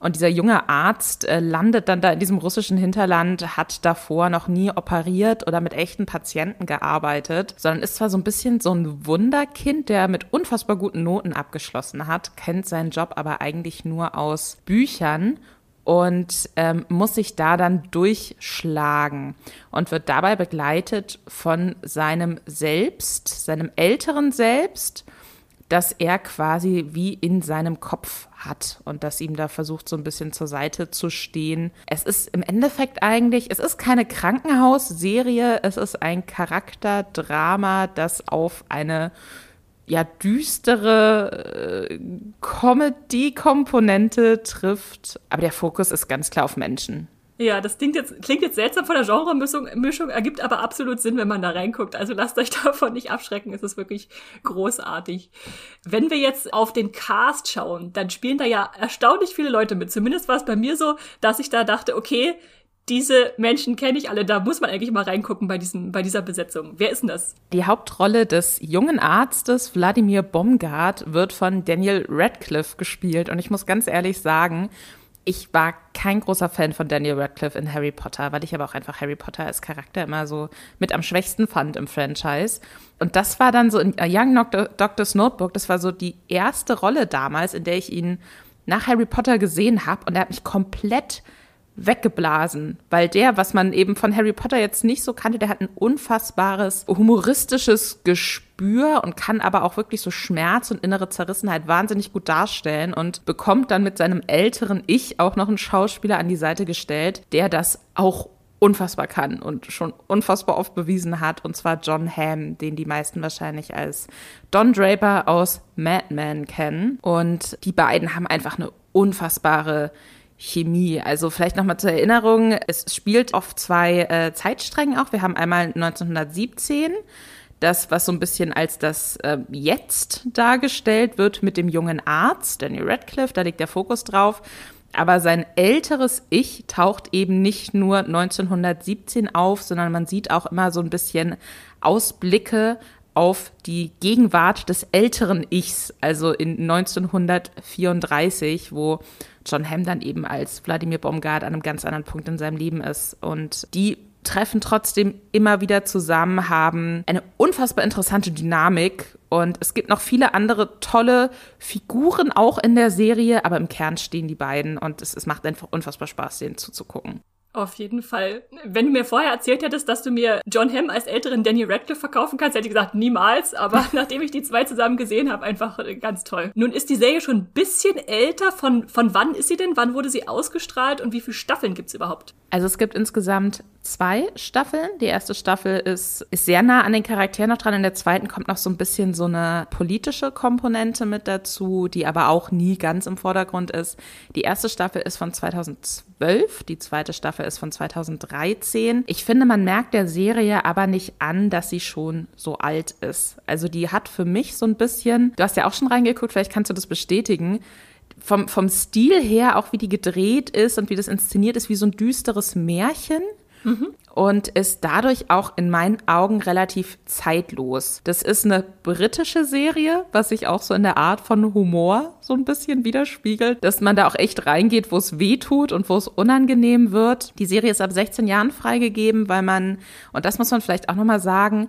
A: Und dieser junge Arzt äh, landet dann da in diesem russischen Hinterland, hat davor noch nie operiert oder mit echten Patienten gearbeitet, sondern ist zwar so ein bisschen so ein Wunderkind, der mit unfassbar guten Noten abgeschlossen hat, kennt seinen Job aber eigentlich nur aus Büchern und ähm, muss sich da dann durchschlagen und wird dabei begleitet von seinem Selbst, seinem älteren Selbst dass er quasi wie in seinem Kopf hat und dass ihm da versucht, so ein bisschen zur Seite zu stehen. Es ist im Endeffekt eigentlich, es ist keine Krankenhausserie, es ist ein Charakterdrama, das auf eine ja düstere äh, Comedy-Komponente trifft, aber der Fokus ist ganz klar auf Menschen.
C: Ja, das klingt jetzt, klingt jetzt seltsam von der Genremischung, Mischung, ergibt aber absolut Sinn, wenn man da reinguckt. Also lasst euch davon nicht abschrecken, es ist wirklich großartig. Wenn wir jetzt auf den Cast schauen, dann spielen da ja erstaunlich viele Leute mit. Zumindest war es bei mir so, dass ich da dachte, okay, diese Menschen kenne ich alle, da muss man eigentlich mal reingucken bei, diesem, bei dieser Besetzung. Wer ist denn das?
A: Die Hauptrolle des jungen Arztes Wladimir Bomgard wird von Daniel Radcliffe gespielt. Und ich muss ganz ehrlich sagen, ich war kein großer Fan von Daniel Radcliffe in Harry Potter, weil ich aber auch einfach Harry Potter als Charakter immer so mit am schwächsten fand im Franchise. Und das war dann so in Young Doctor's Notebook, das war so die erste Rolle damals, in der ich ihn nach Harry Potter gesehen habe und er hat mich komplett weggeblasen, weil der, was man eben von Harry Potter jetzt nicht so kannte, der hat ein unfassbares humoristisches Gespür und kann aber auch wirklich so Schmerz und innere Zerrissenheit wahnsinnig gut darstellen und bekommt dann mit seinem älteren Ich auch noch einen Schauspieler an die Seite gestellt, der das auch unfassbar kann und schon unfassbar oft bewiesen hat, und zwar John Hamm, den die meisten wahrscheinlich als Don Draper aus Mad Men kennen. Und die beiden haben einfach eine unfassbare Chemie. Also vielleicht nochmal zur Erinnerung, es spielt auf zwei äh, Zeitsträngen auch. Wir haben einmal 1917, das, was so ein bisschen als das äh, Jetzt dargestellt wird mit dem jungen Arzt, Daniel Radcliffe, da liegt der Fokus drauf. Aber sein älteres Ich taucht eben nicht nur 1917 auf, sondern man sieht auch immer so ein bisschen Ausblicke auf die Gegenwart des älteren Ichs, also in 1934, wo John Hamm dann eben als Wladimir Baumgart an einem ganz anderen Punkt in seinem Leben ist. Und die treffen trotzdem immer wieder zusammen, haben eine unfassbar interessante Dynamik und es gibt noch viele andere tolle Figuren auch in der Serie, aber im Kern stehen die beiden und es, es macht einfach unfassbar Spaß, denen zuzugucken.
C: Auf jeden Fall. Wenn du mir vorher erzählt hättest, dass du mir John Hamm als älteren Danny Radcliffe verkaufen kannst, hätte ich gesagt, niemals. Aber nachdem ich die zwei zusammen gesehen habe, einfach ganz toll. Nun ist die Serie schon ein bisschen älter. Von, von wann ist sie denn? Wann wurde sie ausgestrahlt und wie viele Staffeln gibt's überhaupt?
A: Also es gibt insgesamt zwei Staffeln. Die erste Staffel ist, ist sehr nah an den Charakteren noch dran. In der zweiten kommt noch so ein bisschen so eine politische Komponente mit dazu, die aber auch nie ganz im Vordergrund ist. Die erste Staffel ist von 2012, die zweite Staffel ist von 2013. Ich finde, man merkt der Serie aber nicht an, dass sie schon so alt ist. Also die hat für mich so ein bisschen, du hast ja auch schon reingeguckt, vielleicht kannst du das bestätigen, vom, vom Stil her, auch wie die gedreht ist und wie das inszeniert ist, wie so ein düsteres Märchen. Mhm. Und ist dadurch auch in meinen Augen relativ zeitlos. Das ist eine britische Serie, was sich auch so in der Art von Humor so ein bisschen widerspiegelt, dass man da auch echt reingeht, wo es weh tut und wo es unangenehm wird. Die Serie ist ab 16 Jahren freigegeben, weil man, und das muss man vielleicht auch nochmal sagen,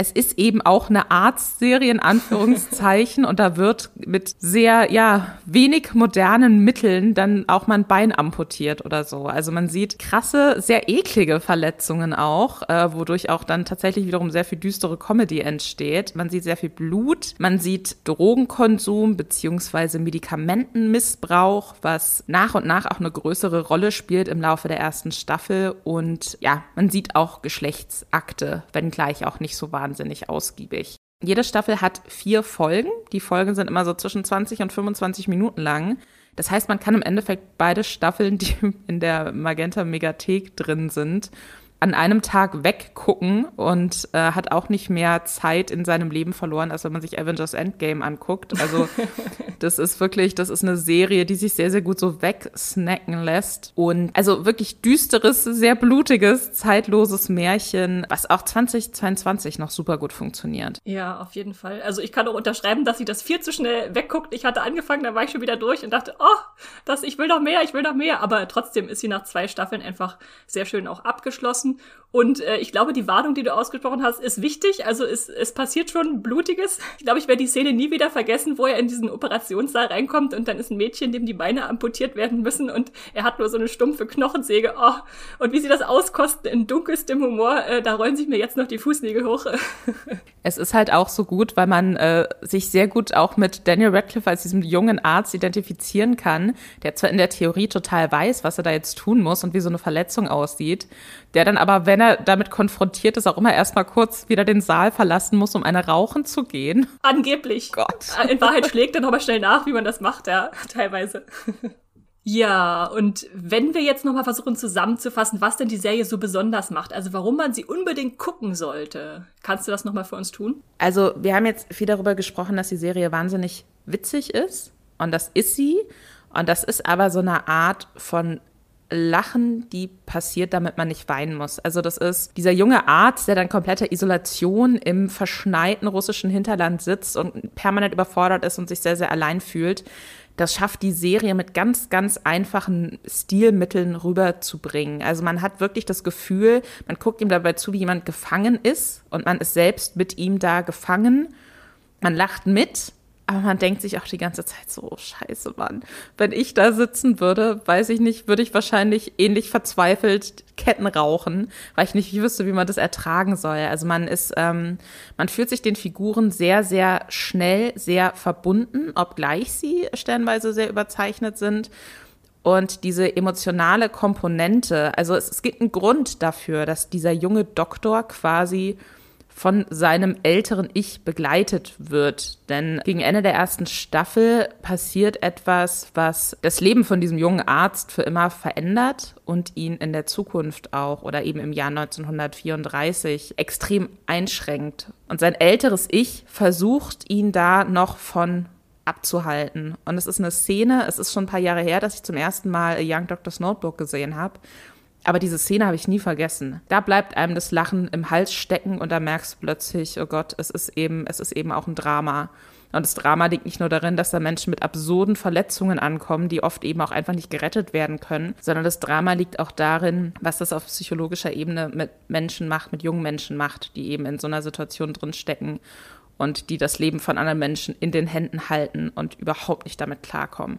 A: es ist eben auch eine Arztserie in Anführungszeichen und da wird mit sehr, ja, wenig modernen Mitteln dann auch mal ein Bein amputiert oder so. Also man sieht krasse, sehr eklige Verletzungen auch, äh, wodurch auch dann tatsächlich wiederum sehr viel düstere Comedy entsteht. Man sieht sehr viel Blut, man sieht Drogenkonsum beziehungsweise Medikamentenmissbrauch, was nach und nach auch eine größere Rolle spielt im Laufe der ersten Staffel und ja, man sieht auch Geschlechtsakte, wenngleich auch nicht so wahnsinnig wahnsinnig ausgiebig. Jede Staffel hat vier Folgen. Die Folgen sind immer so zwischen 20 und 25 Minuten lang. Das heißt, man kann im Endeffekt beide Staffeln, die in der Magenta Megathek drin sind, an einem Tag weggucken und äh, hat auch nicht mehr Zeit in seinem Leben verloren, als wenn man sich Avengers Endgame anguckt. Also das ist wirklich, das ist eine Serie, die sich sehr, sehr gut so wegsnacken lässt. Und also wirklich düsteres, sehr blutiges, zeitloses Märchen, was auch 2022 noch super gut funktioniert.
C: Ja, auf jeden Fall. Also ich kann auch unterschreiben, dass sie das viel zu schnell wegguckt. Ich hatte angefangen, da war ich schon wieder durch und dachte, oh, das, ich will noch mehr, ich will noch mehr. Aber trotzdem ist sie nach zwei Staffeln einfach sehr schön auch abgeschlossen lassen. Und äh, ich glaube, die Warnung, die du ausgesprochen hast, ist wichtig. Also es, es passiert schon Blutiges. Ich glaube, ich werde die Szene nie wieder vergessen, wo er in diesen Operationssaal reinkommt und dann ist ein Mädchen, dem die Beine amputiert werden müssen und er hat nur so eine stumpfe Knochensäge. Oh, und wie sie das auskosten in dunkelstem Humor, äh, da rollen sich mir jetzt noch die Fußnägel hoch.
A: es ist halt auch so gut, weil man äh, sich sehr gut auch mit Daniel Radcliffe als diesem jungen Arzt identifizieren kann, der zwar in der Theorie total weiß, was er da jetzt tun muss und wie so eine Verletzung aussieht, der dann aber, wenn er damit konfrontiert ist, auch immer erstmal kurz wieder den Saal verlassen muss, um eine rauchen zu gehen.
C: Angeblich.
A: Gott.
C: In Wahrheit schlägt er nochmal schnell nach, wie man das macht, ja, teilweise. Ja, und wenn wir jetzt nochmal versuchen zusammenzufassen, was denn die Serie so besonders macht, also warum man sie unbedingt gucken sollte, kannst du das nochmal für uns tun?
A: Also wir haben jetzt viel darüber gesprochen, dass die Serie wahnsinnig witzig ist und das ist sie. Und das ist aber so eine Art von Lachen, die passiert, damit man nicht weinen muss. Also das ist dieser junge Arzt, der dann kompletter Isolation im verschneiten russischen Hinterland sitzt und permanent überfordert ist und sich sehr, sehr allein fühlt. Das schafft die Serie mit ganz, ganz einfachen Stilmitteln rüberzubringen. Also man hat wirklich das Gefühl, man guckt ihm dabei zu, wie jemand gefangen ist und man ist selbst mit ihm da gefangen. Man lacht mit, aber man denkt sich auch die ganze Zeit so, oh, scheiße, Mann. Wenn ich da sitzen würde, weiß ich nicht, würde ich wahrscheinlich ähnlich verzweifelt Ketten rauchen, weil ich nicht wüsste, wie man das ertragen soll. Also man ist, ähm, man fühlt sich den Figuren sehr, sehr schnell, sehr verbunden, obgleich sie stellenweise sehr überzeichnet sind. Und diese emotionale Komponente, also es, es gibt einen Grund dafür, dass dieser junge Doktor quasi von seinem älteren Ich begleitet wird. Denn gegen Ende der ersten Staffel passiert etwas, was das Leben von diesem jungen Arzt für immer verändert und ihn in der Zukunft auch oder eben im Jahr 1934 extrem einschränkt. Und sein älteres Ich versucht ihn da noch von abzuhalten. Und es ist eine Szene, es ist schon ein paar Jahre her, dass ich zum ersten Mal A Young Doctor's Notebook gesehen habe. Aber diese Szene habe ich nie vergessen. Da bleibt einem das Lachen im Hals stecken und da merkst du plötzlich, oh Gott, es ist eben, es ist eben auch ein Drama. Und das Drama liegt nicht nur darin, dass da Menschen mit absurden Verletzungen ankommen, die oft eben auch einfach nicht gerettet werden können, sondern das Drama liegt auch darin, was das auf psychologischer Ebene mit Menschen macht, mit jungen Menschen macht, die eben in so einer Situation drin stecken und die das Leben von anderen Menschen in den Händen halten und überhaupt nicht damit klarkommen.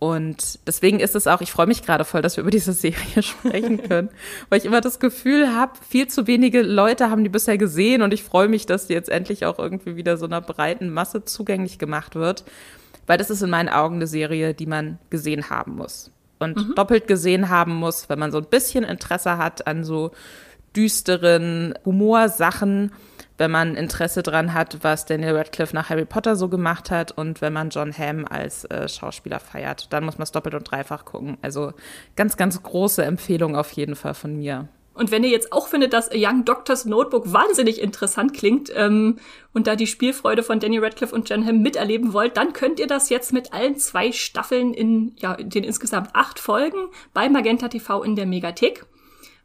A: Und deswegen ist es auch, ich freue mich gerade voll, dass wir über diese Serie sprechen können, weil ich immer das Gefühl habe, viel zu wenige Leute haben die bisher gesehen und ich freue mich, dass die jetzt endlich auch irgendwie wieder so einer breiten Masse zugänglich gemacht wird, weil das ist in meinen Augen eine Serie, die man gesehen haben muss und mhm. doppelt gesehen haben muss, wenn man so ein bisschen Interesse hat an so düsteren Humorsachen wenn man Interesse dran hat, was Daniel Radcliffe nach Harry Potter so gemacht hat und wenn man John Hamm als äh, Schauspieler feiert. Dann muss man es doppelt und dreifach gucken. Also ganz, ganz große Empfehlung auf jeden Fall von mir.
C: Und wenn ihr jetzt auch findet, dass A Young Doctor's Notebook wahnsinnig interessant klingt ähm, und da die Spielfreude von Daniel Radcliffe und John Hamm miterleben wollt, dann könnt ihr das jetzt mit allen zwei Staffeln in ja, in den insgesamt acht Folgen bei Magenta TV in der Megathek.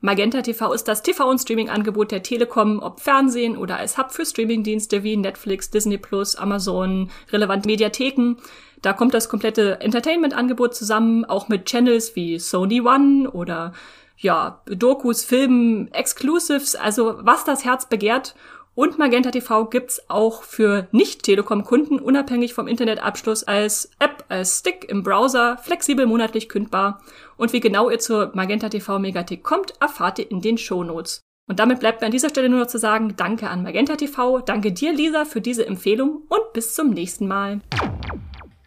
C: Magenta TV ist das TV- und Streaming-Angebot der Telekom, ob Fernsehen oder als Hub für Streamingdienste wie Netflix, Disney Plus, Amazon, relevante Mediatheken. Da kommt das komplette Entertainment-Angebot zusammen, auch mit Channels wie Sony One oder ja, Dokus, Filmen, Exclusives, also was das Herz begehrt. Und Magenta TV gibt's auch für Nicht-Telekom-Kunden unabhängig vom Internetabschluss als App, als Stick im Browser, flexibel monatlich kündbar. Und wie genau ihr zur Magenta TV Megathek kommt, erfahrt ihr in den Shownotes. Und damit bleibt mir an dieser Stelle nur noch zu sagen, danke an Magenta TV, danke dir, Lisa, für diese Empfehlung und bis zum nächsten Mal.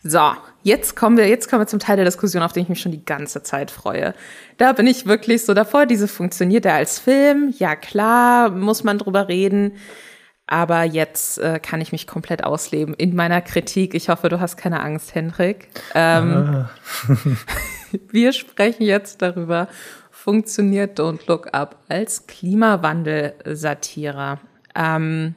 A: So, jetzt kommen wir, jetzt kommen wir zum Teil der Diskussion, auf den ich mich schon die ganze Zeit freue. Da bin ich wirklich so davor, diese funktioniert er als Film? Ja, klar, muss man drüber reden. Aber jetzt äh, kann ich mich komplett ausleben in meiner Kritik. Ich hoffe, du hast keine Angst, Hendrik. Ähm, ah. wir sprechen jetzt darüber, funktioniert Don't Look Up als Klimawandel-Satire. Ähm,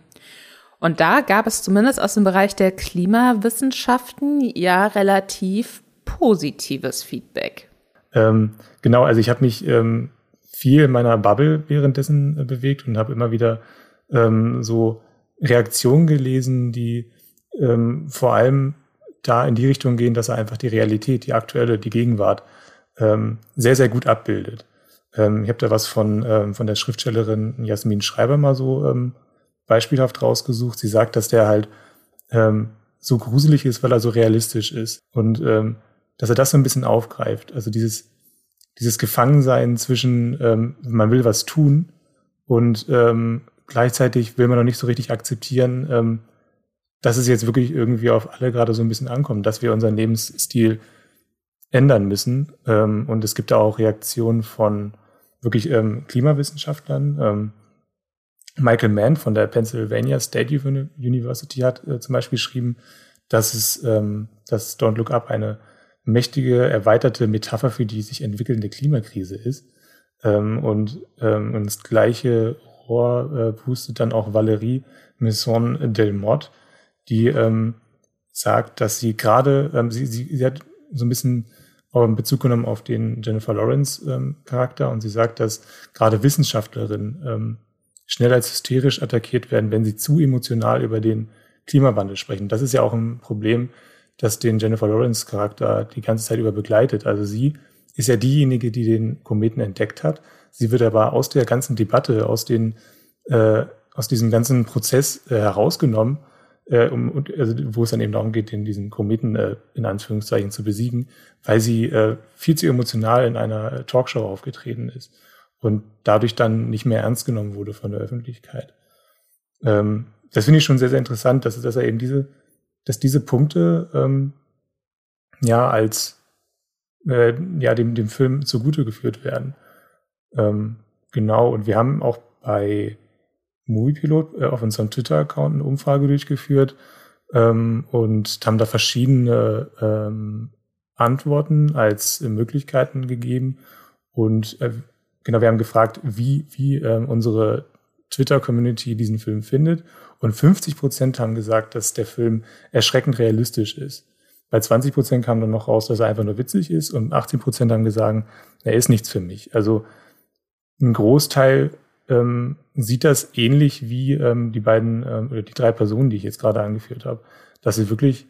A: und da gab es zumindest aus dem Bereich der Klimawissenschaften ja relativ positives Feedback.
B: Ähm, genau, also ich habe mich ähm, viel in meiner Bubble währenddessen äh, bewegt und habe immer wieder ähm, so Reaktionen gelesen, die ähm, vor allem da in die Richtung gehen, dass er einfach die Realität, die aktuelle, die Gegenwart ähm, sehr, sehr gut abbildet. Ähm, ich habe da was von, von der Schriftstellerin Jasmin Schreiber mal so beispielhaft rausgesucht. Sie sagt, dass der halt ähm, so gruselig ist, weil er so realistisch ist. Und ähm, dass er das so ein bisschen aufgreift. Also dieses, dieses Gefangensein zwischen, ähm, man will was tun und ähm, gleichzeitig will man noch nicht so richtig akzeptieren, ähm, dass es jetzt wirklich irgendwie auf alle gerade so ein bisschen ankommt, dass wir unseren Lebensstil ändern müssen. Ähm, und es gibt da auch Reaktionen von wirklich ähm, Klimawissenschaftlern. Ähm, Michael Mann von der Pennsylvania State University hat äh, zum Beispiel geschrieben, dass es, ähm, dass Don't Look Up eine mächtige, erweiterte Metapher für die sich entwickelnde Klimakrise ist. Ähm, und, ähm, und das gleiche Rohr äh, pustet dann auch Valérie Messon Delmotte, die ähm, sagt, dass sie gerade, ähm, sie, sie, sie hat so ein bisschen ähm, Bezug genommen auf den Jennifer Lawrence ähm, Charakter und sie sagt, dass gerade Wissenschaftlerinnen ähm, schnell als hysterisch attackiert werden, wenn sie zu emotional über den Klimawandel sprechen. Das ist ja auch ein Problem, das den Jennifer Lawrence Charakter die ganze Zeit über begleitet. Also sie ist ja diejenige, die den Kometen entdeckt hat. Sie wird aber aus der ganzen Debatte, aus den, äh, aus diesem ganzen Prozess äh, herausgenommen, äh, um, und, also, wo es dann eben darum geht, den, diesen Kometen äh, in Anführungszeichen zu besiegen, weil sie äh, viel zu emotional in einer Talkshow aufgetreten ist und dadurch dann nicht mehr ernst genommen wurde von der Öffentlichkeit. Ähm, das finde ich schon sehr, sehr interessant, dass, dass er eben diese, dass diese Punkte ähm, ja als äh, ja dem, dem Film zugute geführt werden. Ähm, genau, und wir haben auch bei Moviepilot äh, auf unserem Twitter-Account eine Umfrage durchgeführt ähm, und haben da verschiedene ähm, Antworten als äh, Möglichkeiten gegeben. Und äh, genau, wir haben gefragt, wie, wie ähm, unsere Twitter-Community diesen Film findet. Und 50 Prozent haben gesagt, dass der Film erschreckend realistisch ist. Bei 20 Prozent kam dann noch raus, dass er einfach nur witzig ist. Und 18 Prozent haben gesagt, er ist nichts für mich. Also ein Großteil ähm, sieht das ähnlich wie ähm, die beiden ähm, oder die drei Personen, die ich jetzt gerade angeführt habe. Dass sie wirklich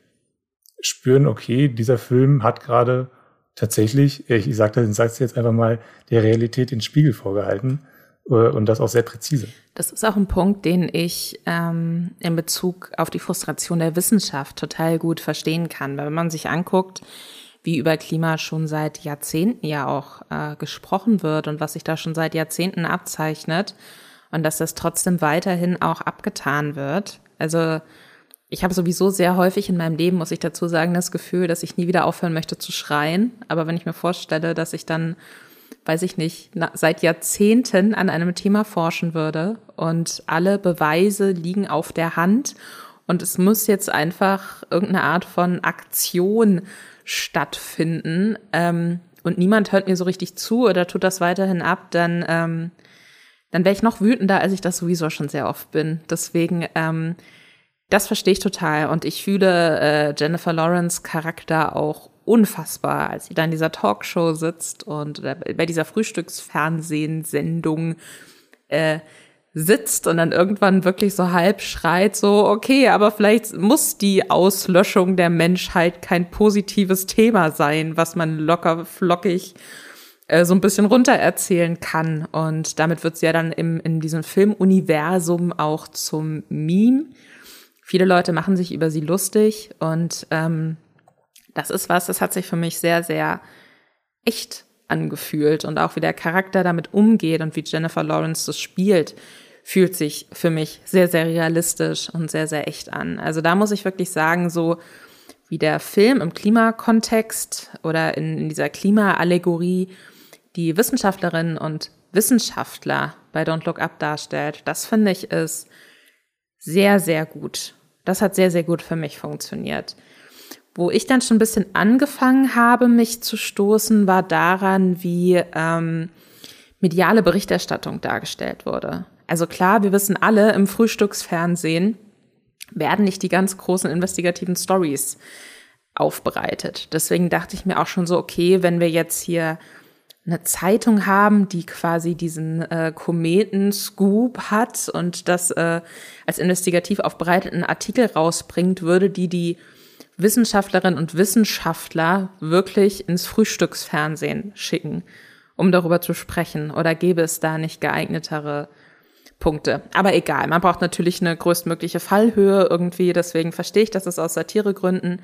B: spüren, okay, dieser Film hat gerade tatsächlich, ich sage das, ich sag's jetzt einfach mal, der Realität den Spiegel vorgehalten äh, und das auch sehr präzise.
A: Das ist auch ein Punkt, den ich ähm, in Bezug auf die Frustration der Wissenschaft total gut verstehen kann. Weil wenn man sich anguckt, wie über Klima schon seit Jahrzehnten ja auch äh, gesprochen wird und was sich da schon seit Jahrzehnten abzeichnet und dass das trotzdem weiterhin auch abgetan wird. Also ich habe sowieso sehr häufig in meinem Leben, muss ich dazu sagen, das Gefühl, dass ich nie wieder aufhören möchte zu schreien. Aber wenn ich mir vorstelle, dass ich dann, weiß ich nicht, seit Jahrzehnten an einem Thema forschen würde und alle Beweise liegen auf der Hand und es muss jetzt einfach irgendeine Art von Aktion stattfinden ähm, und niemand hört mir so richtig zu oder tut das weiterhin ab, dann, ähm, dann wäre ich noch wütender, als ich das sowieso schon sehr oft bin. Deswegen ähm, das verstehe ich total. Und ich fühle äh, Jennifer Lawrence Charakter auch unfassbar, als sie da in dieser Talkshow sitzt und bei dieser Frühstücksfernsehsendung äh, sitzt und dann irgendwann wirklich so halb schreit, so, okay, aber vielleicht muss die Auslöschung der Menschheit kein positives Thema sein, was man locker flockig äh, so ein bisschen runtererzählen kann. Und damit wird sie ja dann im, in diesem Filmuniversum auch zum Meme. Viele Leute machen sich über sie lustig und ähm, das ist was, das hat sich für mich sehr, sehr echt angefühlt und auch wie der Charakter damit umgeht und wie Jennifer Lawrence das spielt, fühlt sich für mich sehr, sehr realistisch und sehr, sehr echt an. Also da muss ich wirklich sagen, so wie der Film im Klimakontext oder in, in dieser Klimaallegorie die Wissenschaftlerinnen und Wissenschaftler bei Don't Look Up darstellt, das finde ich ist sehr, sehr gut. Das hat sehr, sehr gut für mich funktioniert. Wo ich dann schon ein bisschen angefangen habe, mich zu stoßen, war daran, wie ähm, mediale Berichterstattung dargestellt wurde. Also klar, wir wissen alle, im Frühstücksfernsehen werden nicht die ganz großen investigativen Stories aufbereitet. Deswegen dachte ich mir auch schon so, okay, wenn wir jetzt hier eine Zeitung haben, die quasi diesen äh, Kometen-Scoop hat und das äh, als investigativ aufbereiteten Artikel rausbringt, würde die die Wissenschaftlerinnen und Wissenschaftler wirklich ins Frühstücksfernsehen schicken, um darüber zu sprechen? Oder gäbe es da nicht geeignetere Punkte? Aber egal, man braucht natürlich eine größtmögliche Fallhöhe irgendwie, deswegen verstehe ich, dass es aus Satiregründen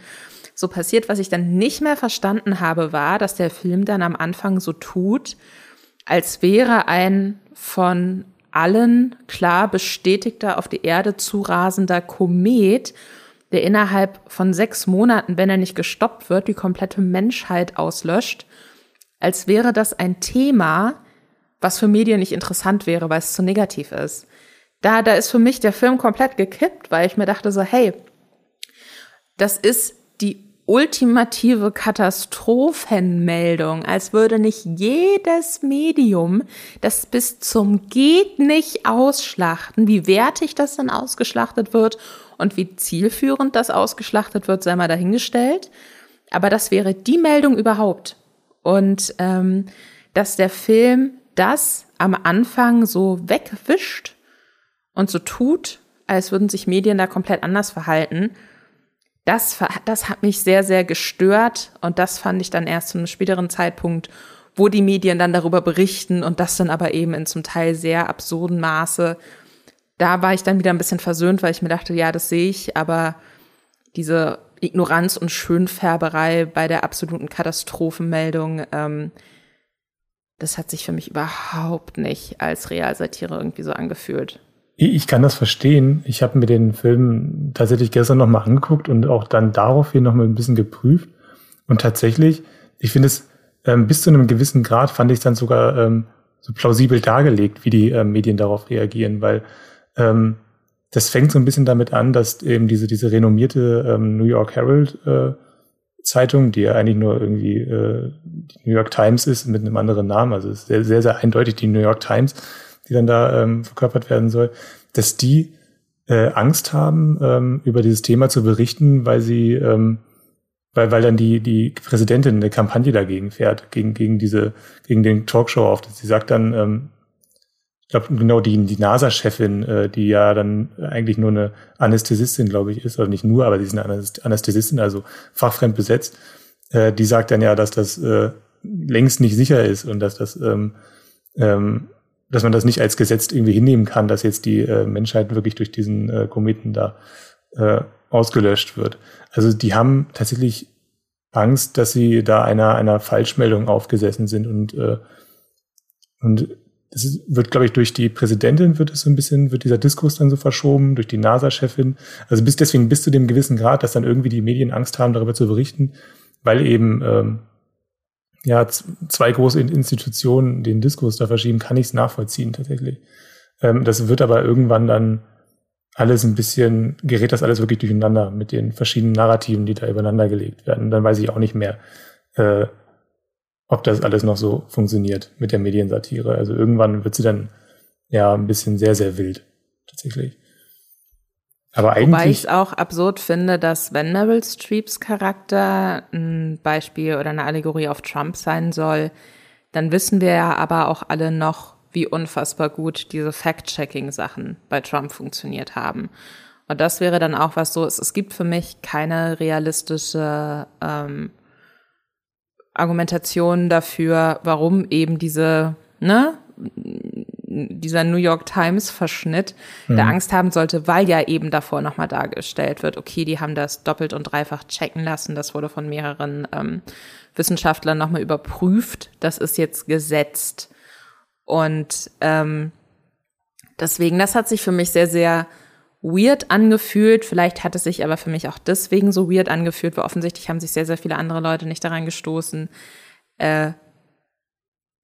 A: so passiert. Was ich dann nicht mehr verstanden habe, war, dass der Film dann am Anfang so tut, als wäre ein von allen klar bestätigter auf die Erde zurasender Komet, der innerhalb von sechs Monaten, wenn er nicht gestoppt wird, die komplette Menschheit auslöscht, als wäre das ein Thema, was für Medien nicht interessant wäre, weil es zu negativ ist. Da, da ist für mich der Film komplett gekippt, weil ich mir dachte so, hey, das ist ultimative Katastrophenmeldung, als würde nicht jedes Medium das bis zum geht nicht ausschlachten, wie wertig das dann ausgeschlachtet wird und wie zielführend das ausgeschlachtet wird, sei mal dahingestellt. Aber das wäre die Meldung überhaupt. Und ähm, dass der Film das am Anfang so wegwischt und so tut, als würden sich Medien da komplett anders verhalten, das, das hat mich sehr, sehr gestört und das fand ich dann erst zu einem späteren Zeitpunkt, wo die Medien dann darüber berichten und das dann aber eben in zum Teil sehr absurden Maße. Da war ich dann wieder ein bisschen versöhnt, weil ich mir dachte, ja, das sehe ich, aber diese Ignoranz und Schönfärberei bei der absoluten Katastrophenmeldung, ähm, das hat sich für mich überhaupt nicht als Realsatire irgendwie so angefühlt.
B: Ich kann das verstehen. Ich habe mir den Film tatsächlich gestern nochmal angeguckt und auch dann daraufhin nochmal ein bisschen geprüft. Und tatsächlich, ich finde es ähm, bis zu einem gewissen Grad fand ich es dann sogar ähm, so plausibel dargelegt, wie die ähm, Medien darauf reagieren, weil ähm, das fängt so ein bisschen damit an, dass eben diese, diese renommierte ähm, New York Herald äh, Zeitung, die ja eigentlich nur irgendwie äh, die New York Times ist mit einem anderen Namen, also ist sehr, sehr, sehr eindeutig die New York Times, die dann da ähm, verkörpert werden soll, dass die äh, Angst haben, ähm, über dieses Thema zu berichten, weil sie, ähm, weil, weil dann die, die Präsidentin eine Kampagne dagegen fährt, gegen, gegen diese, gegen den Talkshow auf. Sie sagt dann, ähm, ich glaube, genau die, die NASA-Chefin, äh, die ja dann eigentlich nur eine Anästhesistin, glaube ich, ist, oder nicht nur, aber sie ist eine Anästhesistin, also fachfremd besetzt, äh, die sagt dann ja, dass das äh, längst nicht sicher ist und dass das ähm, ähm, dass man das nicht als Gesetz irgendwie hinnehmen kann, dass jetzt die äh, Menschheit wirklich durch diesen äh, Kometen da äh, ausgelöscht wird. Also die haben tatsächlich Angst, dass sie da einer einer Falschmeldung aufgesessen sind und äh, und es wird, glaube ich, durch die Präsidentin wird es so ein bisschen, wird dieser Diskurs dann so verschoben, durch die NASA-Chefin. Also bis deswegen bis zu dem gewissen Grad, dass dann irgendwie die Medien Angst haben, darüber zu berichten, weil eben ähm, ja, zwei große Institutionen den Diskurs da verschieben, kann ich es nachvollziehen tatsächlich. Ähm, das wird aber irgendwann dann alles ein bisschen, gerät das alles wirklich durcheinander mit den verschiedenen Narrativen, die da übereinander gelegt werden. Dann weiß ich auch nicht mehr, äh, ob das alles noch so funktioniert mit der Mediensatire. Also irgendwann wird sie dann ja ein bisschen sehr, sehr wild, tatsächlich.
A: Aber eigentlich Wobei ich es auch absurd finde, dass wenn Meryl Streeps Charakter ein Beispiel oder eine Allegorie auf Trump sein soll, dann wissen wir ja aber auch alle noch, wie unfassbar gut diese Fact-Checking-Sachen bei Trump funktioniert haben. Und das wäre dann auch was so, es, es gibt für mich keine realistische ähm, Argumentation dafür, warum eben diese, ne, dieser New York Times Verschnitt mhm. der Angst haben sollte, weil ja eben davor nochmal dargestellt wird, okay, die haben das doppelt und dreifach checken lassen, das wurde von mehreren ähm, Wissenschaftlern nochmal überprüft, das ist jetzt gesetzt. Und ähm, deswegen, das hat sich für mich sehr, sehr weird angefühlt. Vielleicht hat es sich aber für mich auch deswegen so weird angefühlt, weil offensichtlich haben sich sehr, sehr viele andere Leute nicht daran gestoßen. Äh,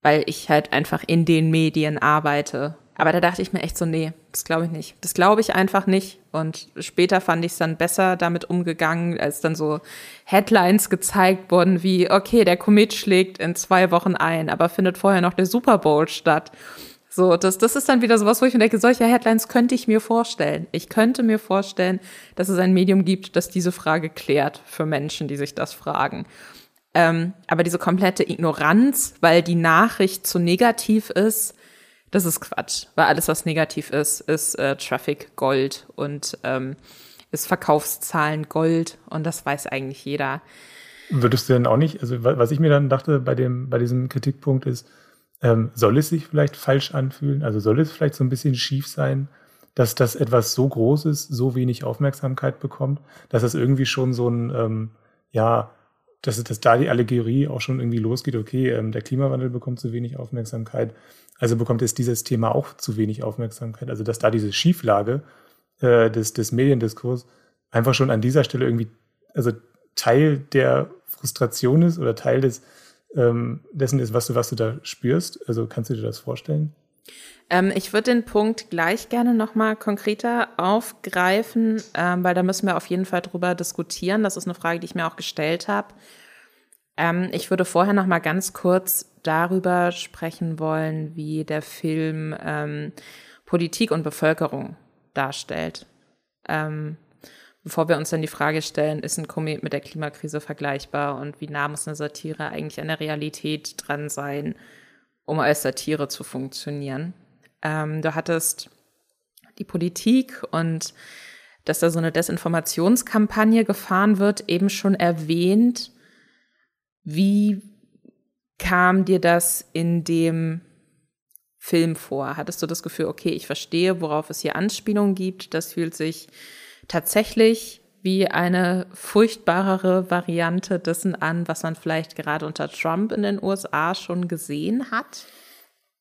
A: weil ich halt einfach in den Medien arbeite aber da dachte ich mir echt so, nee, das glaube ich nicht. Das glaube ich einfach nicht. Und später fand ich es dann besser damit umgegangen, als dann so Headlines gezeigt wurden wie, okay, der Komet schlägt in zwei Wochen ein, aber findet vorher noch der Super Bowl statt. So, das, das ist dann wieder sowas, wo ich mir denke, solche Headlines könnte ich mir vorstellen. Ich könnte mir vorstellen, dass es ein Medium gibt, das diese Frage klärt für Menschen, die sich das fragen. Ähm, aber diese komplette Ignoranz, weil die Nachricht zu negativ ist, das ist Quatsch. Weil alles, was negativ ist, ist äh, Traffic Gold und ähm, ist Verkaufszahlen Gold und das weiß eigentlich jeder.
B: Würdest du denn auch nicht, also was ich mir dann dachte bei dem, bei diesem Kritikpunkt ist, ähm, soll es sich vielleicht falsch anfühlen? Also soll es vielleicht so ein bisschen schief sein, dass das etwas so Großes so wenig Aufmerksamkeit bekommt, dass es irgendwie schon so ein, ähm, ja, dass, dass da die Allegorie auch schon irgendwie losgeht, okay, ähm, der Klimawandel bekommt zu wenig Aufmerksamkeit, also bekommt jetzt dieses Thema auch zu wenig Aufmerksamkeit. Also dass da diese Schieflage äh, des, des Mediendiskurs einfach schon an dieser Stelle irgendwie, also Teil der Frustration ist oder Teil des, ähm, dessen ist, was du, was du da spürst. Also kannst du dir das vorstellen?
A: Ähm, ich würde den Punkt gleich gerne nochmal konkreter aufgreifen, ähm, weil da müssen wir auf jeden Fall drüber diskutieren. Das ist eine Frage, die ich mir auch gestellt habe. Ähm, ich würde vorher nochmal ganz kurz darüber sprechen wollen, wie der Film ähm, Politik und Bevölkerung darstellt. Ähm, bevor wir uns dann die Frage stellen, ist ein Komet mit der Klimakrise vergleichbar und wie nah muss eine Satire eigentlich an der Realität dran sein, um als Satire zu funktionieren. Ähm, du hattest die Politik und dass da so eine Desinformationskampagne gefahren wird, eben schon erwähnt. Wie kam dir das in dem Film vor? Hattest du das Gefühl, okay, ich verstehe, worauf es hier Anspielungen gibt, das fühlt sich tatsächlich wie eine furchtbarere Variante dessen an, was man vielleicht gerade unter Trump in den USA schon gesehen hat?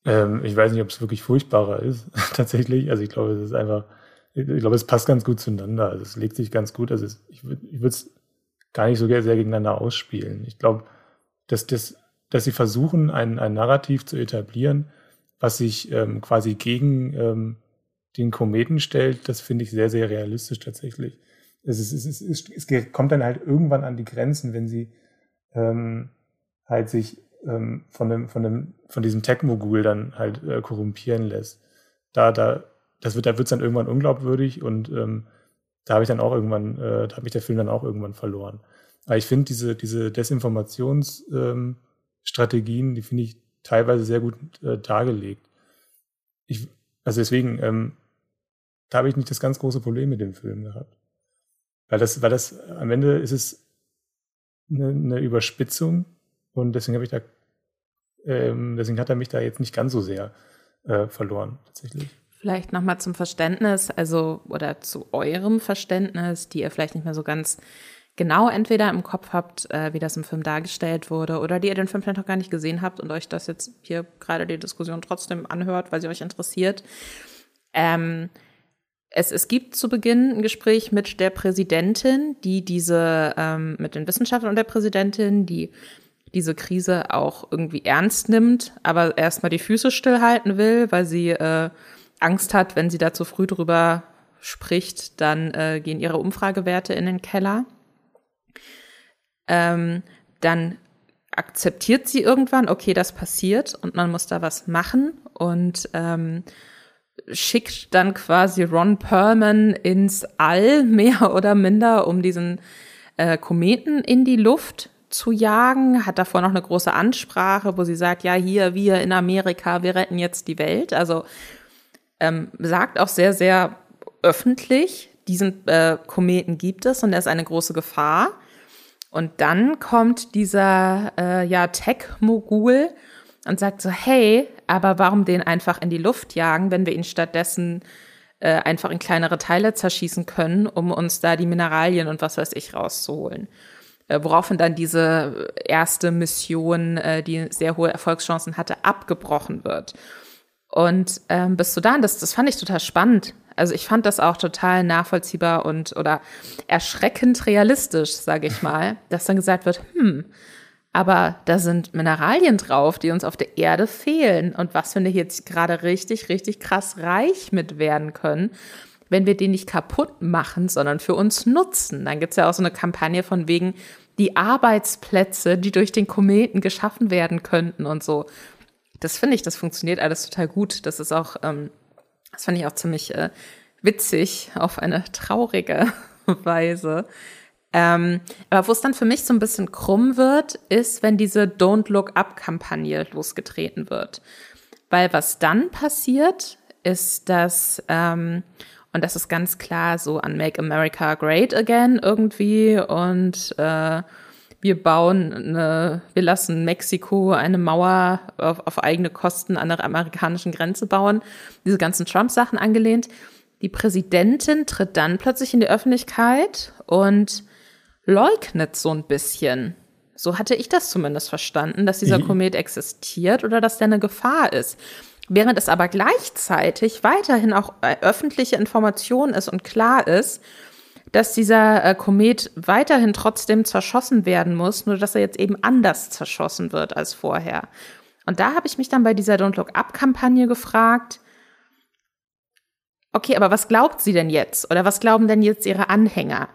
B: Ähm, ich weiß nicht, ob es wirklich furchtbarer ist, tatsächlich. Also ich glaube, es ist einfach, ich glaube, es passt ganz gut zueinander. Also es legt sich ganz gut. Also es, ich würde ich es gar nicht so sehr gegeneinander ausspielen. Ich glaube, dass, das, dass sie versuchen, ein, ein Narrativ zu etablieren, was sich ähm, quasi gegen ähm, den Kometen stellt, das finde ich sehr, sehr realistisch tatsächlich. Es, ist, es, ist, es, es kommt dann halt irgendwann an die Grenzen, wenn sie ähm, halt sich ähm, von, dem, von, dem, von diesem Tech-Mogul dann halt äh, korrumpieren lässt. Da, da, das wird, da wird es dann irgendwann unglaubwürdig und ähm, da habe ich dann auch irgendwann, äh, da habe ich der Film dann auch irgendwann verloren. Aber ich finde diese, diese Desinformationsstrategien, ähm, die finde ich teilweise sehr gut äh, dargelegt. Ich, also deswegen, ähm, da habe ich nicht das ganz große Problem mit dem Film gehabt. Weil das, weil das, am Ende ist es eine, eine Überspitzung und deswegen habe ich da, ähm, deswegen hat er mich da jetzt nicht ganz so sehr äh, verloren, tatsächlich.
A: Vielleicht nochmal zum Verständnis, also oder zu eurem Verständnis, die ihr vielleicht nicht mehr so ganz genau entweder im Kopf habt, äh, wie das im Film dargestellt wurde, oder die ihr den Film vielleicht noch gar nicht gesehen habt und euch das jetzt hier gerade die Diskussion trotzdem anhört, weil sie euch interessiert. Ähm, es, es gibt zu Beginn ein Gespräch mit der Präsidentin, die diese, ähm, mit den Wissenschaftlern und der Präsidentin, die diese Krise auch irgendwie ernst nimmt, aber erstmal die Füße stillhalten will, weil sie äh, Angst hat, wenn sie da zu früh drüber spricht, dann äh, gehen ihre Umfragewerte in den Keller. Ähm, dann akzeptiert sie irgendwann, okay, das passiert und man muss da was machen und ähm, schickt dann quasi Ron Perlman ins All, mehr oder minder, um diesen äh, Kometen in die Luft zu jagen, hat davor noch eine große Ansprache, wo sie sagt, ja, hier, wir in Amerika, wir retten jetzt die Welt. Also ähm, sagt auch sehr, sehr öffentlich, diesen äh, Kometen gibt es und er ist eine große Gefahr. Und dann kommt dieser äh, ja, Tech-Mogul und sagt so, hey, aber warum den einfach in die Luft jagen, wenn wir ihn stattdessen äh, einfach in kleinere Teile zerschießen können, um uns da die Mineralien und was weiß ich rauszuholen. Äh, woraufhin dann diese erste Mission, äh, die sehr hohe Erfolgschancen hatte, abgebrochen wird. Und ähm, bis zu dann, das, das fand ich total spannend. Also ich fand das auch total nachvollziehbar und oder erschreckend realistisch, sage ich mal, dass dann gesagt wird, hm, Aber da sind Mineralien drauf, die uns auf der Erde fehlen. Und was finde ich jetzt gerade richtig, richtig krass reich mit werden können, wenn wir die nicht kaputt machen, sondern für uns nutzen. Dann gibt es ja auch so eine Kampagne von wegen die Arbeitsplätze, die durch den Kometen geschaffen werden könnten und so. Das finde ich, das funktioniert alles total gut. Das ist auch, ähm, das fand ich auch ziemlich äh, witzig auf eine traurige Weise. Ähm, aber wo es dann für mich so ein bisschen krumm wird, ist, wenn diese Don't Look Up-Kampagne losgetreten wird. Weil was dann passiert, ist, dass, ähm, und das ist ganz klar so an Make America Great Again irgendwie und äh, wir bauen eine, wir lassen Mexiko eine Mauer auf, auf eigene Kosten an der amerikanischen Grenze bauen. Diese ganzen Trump-Sachen angelehnt. Die Präsidentin tritt dann plötzlich in die Öffentlichkeit und leugnet so ein bisschen. So hatte ich das zumindest verstanden, dass dieser Komet existiert oder dass der eine Gefahr ist. Während es aber gleichzeitig weiterhin auch äh, öffentliche Information ist und klar ist, dass dieser äh, Komet weiterhin trotzdem zerschossen werden muss, nur dass er jetzt eben anders zerschossen wird als vorher. Und da habe ich mich dann bei dieser Don't Look Up-Kampagne gefragt, okay, aber was glaubt sie denn jetzt? Oder was glauben denn jetzt ihre Anhänger?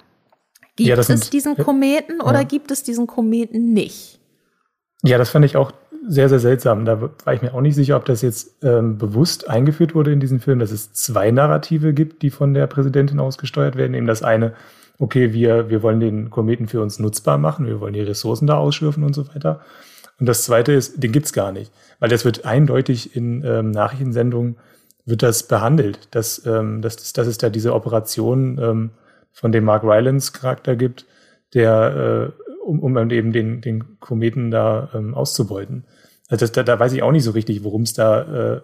A: Gibt ja, es sind, diesen Kometen oder ja. gibt es diesen Kometen nicht?
B: Ja, das fand ich auch sehr, sehr seltsam. Da war ich mir auch nicht sicher, ob das jetzt ähm, bewusst eingeführt wurde in diesem Film, dass es zwei Narrative gibt, die von der Präsidentin ausgesteuert werden. Eben das eine, okay, wir, wir wollen den Kometen für uns nutzbar machen, wir wollen die Ressourcen da ausschürfen und so weiter. Und das zweite ist, den gibt's gar nicht. Weil das wird eindeutig in ähm, Nachrichtensendungen wird das behandelt, dass, ähm, dass, dass es da diese Operation ähm, von dem Mark Rylance Charakter gibt, der, äh, um, um eben den, den Kometen da ähm, auszubeuten. Also das, da, da weiß ich auch nicht so richtig, worum es da, äh,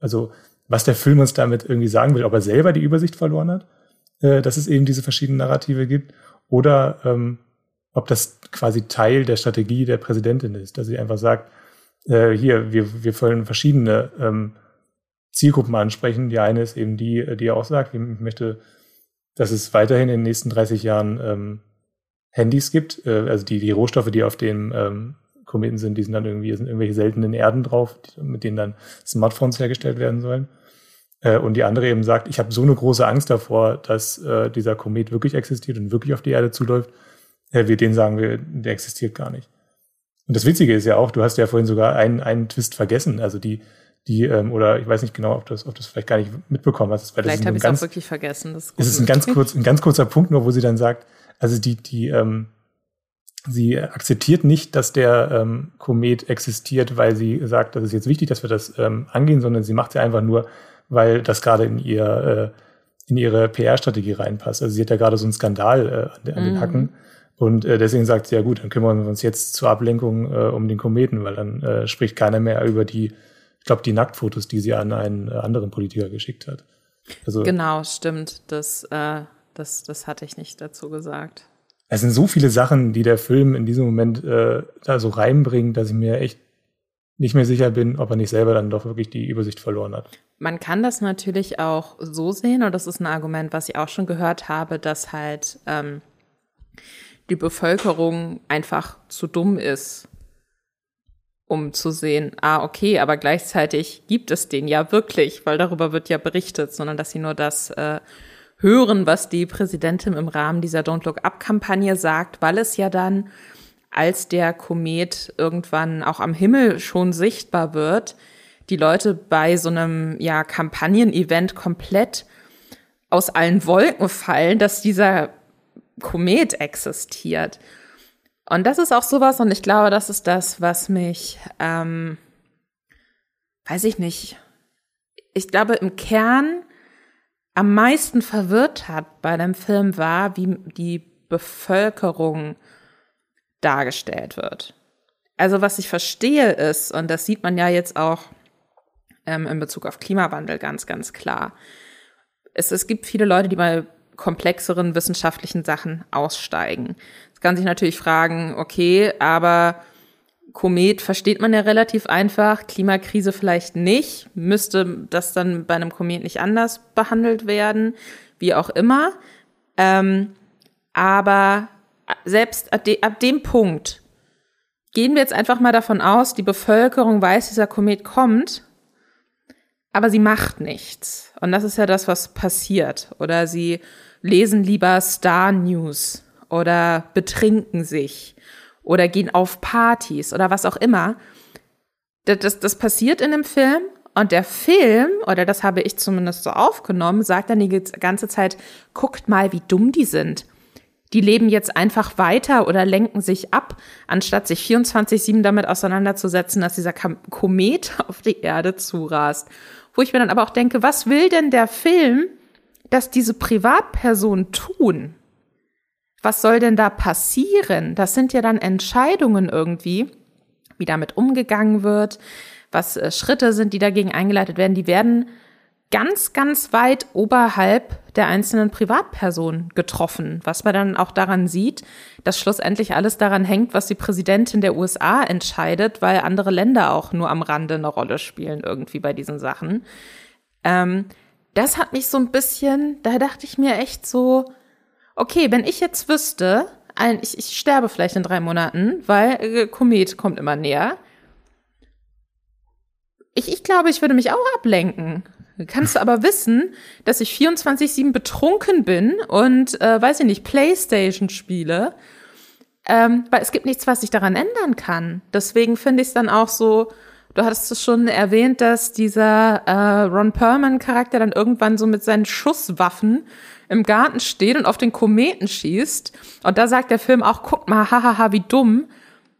B: also was der Film uns damit irgendwie sagen will, ob er selber die Übersicht verloren hat, äh, dass es eben diese verschiedenen Narrative gibt, oder ähm, ob das quasi Teil der Strategie der Präsidentin ist, dass sie einfach sagt, äh, hier, wir, wir wollen verschiedene ähm, Zielgruppen ansprechen. Die eine ist eben die, die auch sagt, ich möchte dass es weiterhin in den nächsten 30 Jahren ähm, Handys gibt. Äh, also die, die Rohstoffe, die auf den ähm, Kometen sind, die sind dann irgendwie, sind irgendwelche seltenen Erden drauf, mit denen dann Smartphones hergestellt werden sollen. Äh, und die andere eben sagt, ich habe so eine große Angst davor, dass äh, dieser Komet wirklich existiert und wirklich auf die Erde zuläuft. Äh, wir denen sagen wir, der existiert gar nicht. Und das Witzige ist ja auch, du hast ja vorhin sogar einen, einen Twist vergessen. Also die, die, ähm, oder ich weiß nicht genau, ob das, ob das vielleicht gar nicht mitbekommen hast.
A: Weil vielleicht habe ich es auch wirklich vergessen.
B: Das ist, es ist ein ganz kurz, ein ganz kurzer Punkt nur, wo sie dann sagt, also die, die, ähm, sie akzeptiert nicht, dass der ähm, Komet existiert, weil sie sagt, das ist jetzt wichtig, dass wir das ähm, angehen, sondern sie macht sie einfach nur, weil das gerade in ihr äh, in ihre PR-Strategie reinpasst. Also sie hat ja gerade so einen Skandal äh, an, an den mhm. Hacken. Und äh, deswegen sagt sie, ja gut, dann kümmern wir uns jetzt zur Ablenkung äh, um den Kometen, weil dann äh, spricht keiner mehr über die ich glaube, die Nacktfotos, die sie an einen äh, anderen Politiker geschickt hat.
A: Also, genau, stimmt. Das, äh, das, das hatte ich nicht dazu gesagt.
B: Es sind so viele Sachen, die der Film in diesem Moment äh, da so reinbringt, dass ich mir echt nicht mehr sicher bin, ob er nicht selber dann doch wirklich die Übersicht verloren hat.
A: Man kann das natürlich auch so sehen, und das ist ein Argument, was ich auch schon gehört habe, dass halt ähm, die Bevölkerung einfach zu dumm ist, um zu sehen, ah, okay, aber gleichzeitig gibt es den ja wirklich, weil darüber wird ja berichtet, sondern dass sie nur das äh, hören, was die Präsidentin im Rahmen dieser Don't Look Up-Kampagne sagt, weil es ja dann, als der Komet irgendwann auch am Himmel schon sichtbar wird, die Leute bei so einem ja Kampagnen-Event komplett aus allen Wolken fallen, dass dieser Komet existiert. Und das ist auch sowas, und ich glaube, das ist das, was mich, ähm, weiß ich nicht, ich glaube, im Kern am meisten verwirrt hat bei dem Film war, wie die Bevölkerung dargestellt wird. Also was ich verstehe ist, und das sieht man ja jetzt auch ähm, in Bezug auf Klimawandel ganz, ganz klar. Es, es gibt viele Leute, die bei komplexeren wissenschaftlichen Sachen aussteigen kann sich natürlich fragen, okay, aber Komet versteht man ja relativ einfach, Klimakrise vielleicht nicht. Müsste das dann bei einem Komet nicht anders behandelt werden? Wie auch immer. Ähm, aber selbst ab, de ab dem Punkt gehen wir jetzt einfach mal davon aus, die Bevölkerung weiß, dieser Komet kommt, aber sie macht nichts. Und das ist ja das, was passiert. Oder sie lesen lieber Star News oder betrinken sich oder gehen auf Partys oder was auch immer. Das, das, das passiert in dem Film und der Film, oder das habe ich zumindest so aufgenommen, sagt dann die ganze Zeit, guckt mal, wie dumm die sind. Die leben jetzt einfach weiter oder lenken sich ab, anstatt sich 24-7 damit auseinanderzusetzen, dass dieser Komet auf die Erde zurast. Wo ich mir dann aber auch denke, was will denn der Film, dass diese Privatpersonen tun? Was soll denn da passieren? Das sind ja dann Entscheidungen irgendwie, wie damit umgegangen wird, was äh, Schritte sind, die dagegen eingeleitet werden, die werden ganz, ganz weit oberhalb der einzelnen Privatpersonen getroffen, was man dann auch daran sieht, dass schlussendlich alles daran hängt, was die Präsidentin der USA entscheidet, weil andere Länder auch nur am Rande eine Rolle spielen irgendwie bei diesen Sachen. Ähm, das hat mich so ein bisschen, da dachte ich mir echt so, okay, wenn ich jetzt wüsste, ein, ich, ich sterbe vielleicht in drei Monaten, weil äh, Komet kommt immer näher, ich, ich glaube, ich würde mich auch ablenken. Kannst du aber wissen, dass ich 24-7 betrunken bin und, äh, weiß ich nicht, Playstation spiele. Ähm, weil es gibt nichts, was ich daran ändern kann. Deswegen finde ich es dann auch so, du hattest es schon erwähnt, dass dieser äh, Ron Perlman-Charakter dann irgendwann so mit seinen Schusswaffen im Garten steht und auf den Kometen schießt. Und da sagt der Film auch, guck mal, hahaha, wie dumm.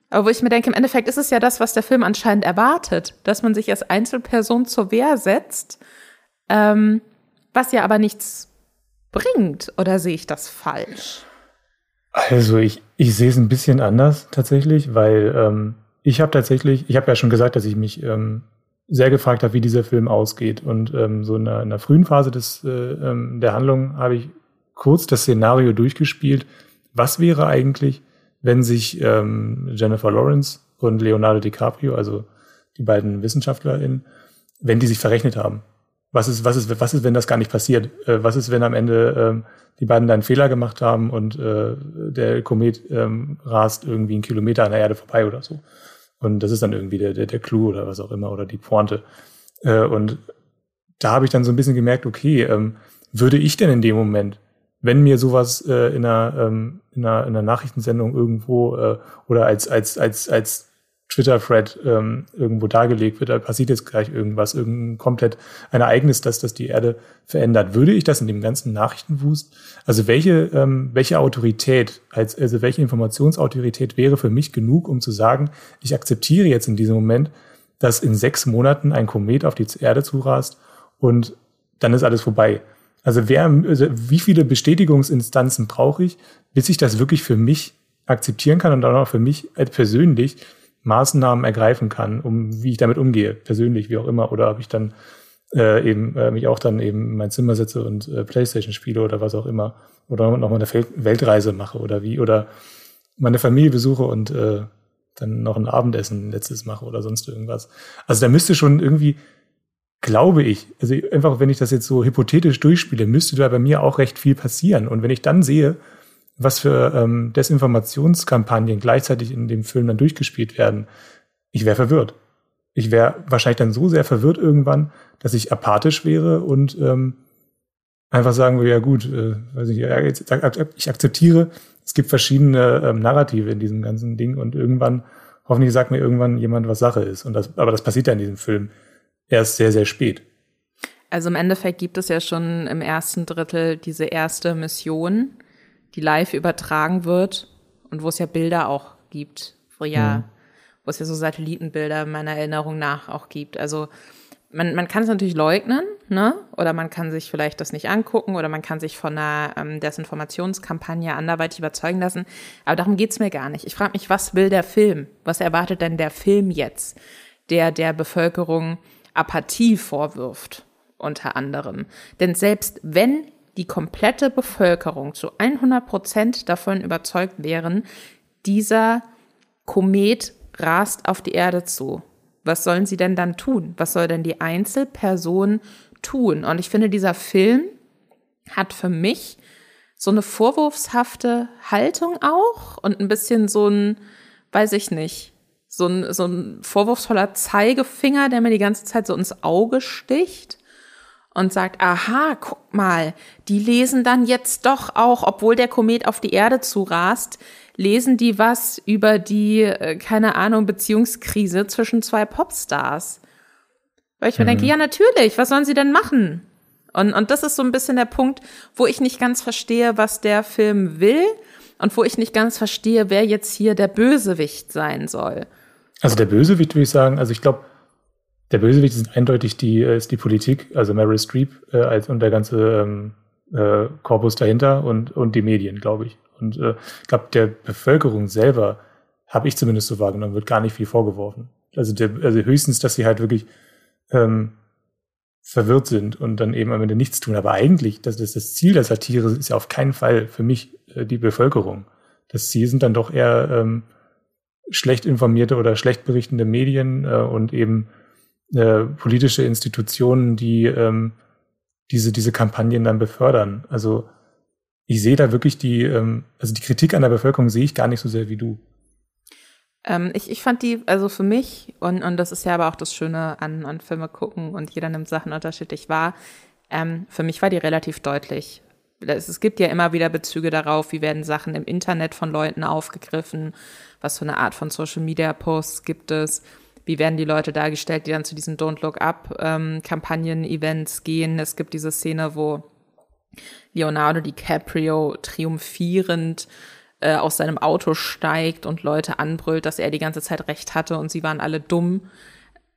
A: Aber wo ich mir denke, im Endeffekt ist es ja das, was der Film anscheinend erwartet, dass man sich als Einzelperson zur Wehr setzt, ähm, was ja aber nichts bringt. Oder sehe ich das falsch?
B: Also ich, ich sehe es ein bisschen anders tatsächlich, weil ähm, ich habe tatsächlich, ich habe ja schon gesagt, dass ich mich ähm, sehr gefragt habe, wie dieser Film ausgeht. Und ähm, so in der, in der frühen Phase des, äh, ähm, der Handlung habe ich kurz das Szenario durchgespielt. Was wäre eigentlich, wenn sich ähm, Jennifer Lawrence und Leonardo DiCaprio, also die beiden WissenschaftlerInnen, wenn die sich verrechnet haben. Was ist, was ist, was ist, wenn das gar nicht passiert? Äh, was ist, wenn am Ende ähm, die beiden da einen Fehler gemacht haben und äh, der Komet ähm, rast irgendwie einen Kilometer an der Erde vorbei oder so? Und das ist dann irgendwie der, der, der Clou oder was auch immer oder die Pointe. Äh, und da habe ich dann so ein bisschen gemerkt, okay, ähm, würde ich denn in dem Moment wenn mir sowas äh, in, einer, ähm, in, einer, in einer Nachrichtensendung irgendwo äh, oder als, als, als, als Twitter-Thread ähm, irgendwo dargelegt wird, da passiert jetzt gleich irgendwas, irgendein komplett ein Ereignis, das, das die Erde verändert. Würde ich das in dem ganzen Nachrichtenwust, also welche, ähm, welche Autorität, als, also welche Informationsautorität wäre für mich genug, um zu sagen, ich akzeptiere jetzt in diesem Moment, dass in sechs Monaten ein Komet auf die Erde zurast und dann ist alles vorbei. Also, wer, also wie viele Bestätigungsinstanzen brauche ich, bis ich das wirklich für mich akzeptieren kann und dann auch für mich persönlich Maßnahmen ergreifen kann, um wie ich damit umgehe, persönlich, wie auch immer, oder ob ich dann äh, eben äh, mich auch dann eben in mein Zimmer setze und äh, Playstation spiele oder was auch immer, oder noch mal eine Weltreise mache oder wie, oder meine Familie besuche und äh, dann noch ein Abendessen letztes mache oder sonst irgendwas. Also da müsste schon irgendwie glaube ich, also einfach, wenn ich das jetzt so hypothetisch durchspiele, müsste da bei mir auch recht viel passieren. Und wenn ich dann sehe, was für ähm, Desinformationskampagnen gleichzeitig in dem Film dann durchgespielt werden, ich wäre verwirrt. Ich wäre wahrscheinlich dann so sehr verwirrt irgendwann, dass ich apathisch wäre und ähm, einfach sagen würde, ja gut, äh, weiß ich, ich akzeptiere, es gibt verschiedene ähm, Narrative in diesem ganzen Ding und irgendwann, hoffentlich sagt mir irgendwann jemand, was Sache ist. Und das, aber das passiert ja in diesem Film erst sehr, sehr spät.
A: Also im Endeffekt gibt es ja schon im ersten Drittel diese erste Mission, die live übertragen wird und wo es ja Bilder auch gibt, wo ja, mhm. wo es ja so Satellitenbilder meiner Erinnerung nach auch gibt. Also man, man kann es natürlich leugnen, ne? Oder man kann sich vielleicht das nicht angucken oder man kann sich von einer ähm, Desinformationskampagne anderweitig überzeugen lassen. Aber darum geht's mir gar nicht. Ich frage mich, was will der Film? Was erwartet denn der Film jetzt, der der Bevölkerung Apathie vorwirft, unter anderem. Denn selbst wenn die komplette Bevölkerung zu 100 Prozent davon überzeugt wären, dieser Komet rast auf die Erde zu. Was sollen sie denn dann tun? Was soll denn die Einzelperson tun? Und ich finde, dieser Film hat für mich so eine vorwurfshafte Haltung auch und ein bisschen so ein, weiß ich nicht, so ein, so ein vorwurfsvoller Zeigefinger, der mir die ganze Zeit so ins Auge sticht und sagt, aha, guck mal, die lesen dann jetzt doch auch, obwohl der Komet auf die Erde zurast, lesen die was über die, äh, keine Ahnung, Beziehungskrise zwischen zwei Popstars. Weil ich mir mhm. denke, ja, natürlich, was sollen sie denn machen? Und, und das ist so ein bisschen der Punkt, wo ich nicht ganz verstehe, was der Film will und wo ich nicht ganz verstehe, wer jetzt hier der Bösewicht sein soll.
B: Also der Bösewicht würde ich sagen, also ich glaube, der Bösewicht ist eindeutig die, äh, ist die Politik, also Meryl Streep äh, als und der ganze ähm, äh, Korpus dahinter und, und die Medien, glaube ich. Und äh, glaube, der Bevölkerung selber, habe ich zumindest so wahrgenommen, wird gar nicht viel vorgeworfen. Also, der, also höchstens, dass sie halt wirklich ähm, verwirrt sind und dann eben am Ende nichts tun. Aber eigentlich, das ist das Ziel der Satire, ist ja auf keinen Fall für mich äh, die Bevölkerung. Das Ziel sind dann doch eher ähm, schlecht informierte oder schlecht berichtende Medien äh, und eben äh, politische Institutionen, die ähm, diese, diese Kampagnen dann befördern. Also ich sehe da wirklich die, ähm, also die Kritik an der Bevölkerung sehe ich gar nicht so sehr wie du.
A: Ähm, ich, ich fand die, also für mich, und, und das ist ja aber auch das Schöne an, an Filme gucken und jeder nimmt Sachen unterschiedlich wahr, ähm, für mich war die relativ deutlich. Es, es gibt ja immer wieder Bezüge darauf, wie werden Sachen im Internet von Leuten aufgegriffen, was für eine Art von Social Media Posts gibt es wie werden die Leute dargestellt, die dann zu diesen Don't Look Up ähm, Events gehen. Es gibt diese Szene, wo Leonardo DiCaprio triumphierend äh, aus seinem Auto steigt und Leute anbrüllt, dass er die ganze Zeit recht hatte und sie waren alle dumm.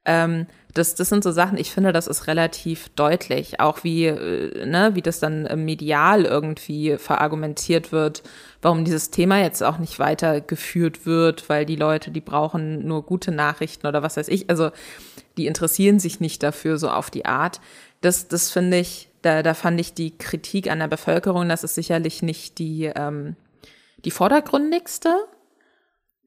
A: Ähm, das, das sind so Sachen, ich finde, das ist relativ deutlich, auch wie, äh, ne, wie das dann medial irgendwie verargumentiert wird, warum dieses Thema jetzt auch nicht weitergeführt wird, weil die Leute, die brauchen nur gute Nachrichten oder was weiß ich, also die interessieren sich nicht dafür so auf die Art. Das, das finde ich, da, da fand ich die Kritik an der Bevölkerung, das ist sicherlich nicht die, ähm, die vordergründigste,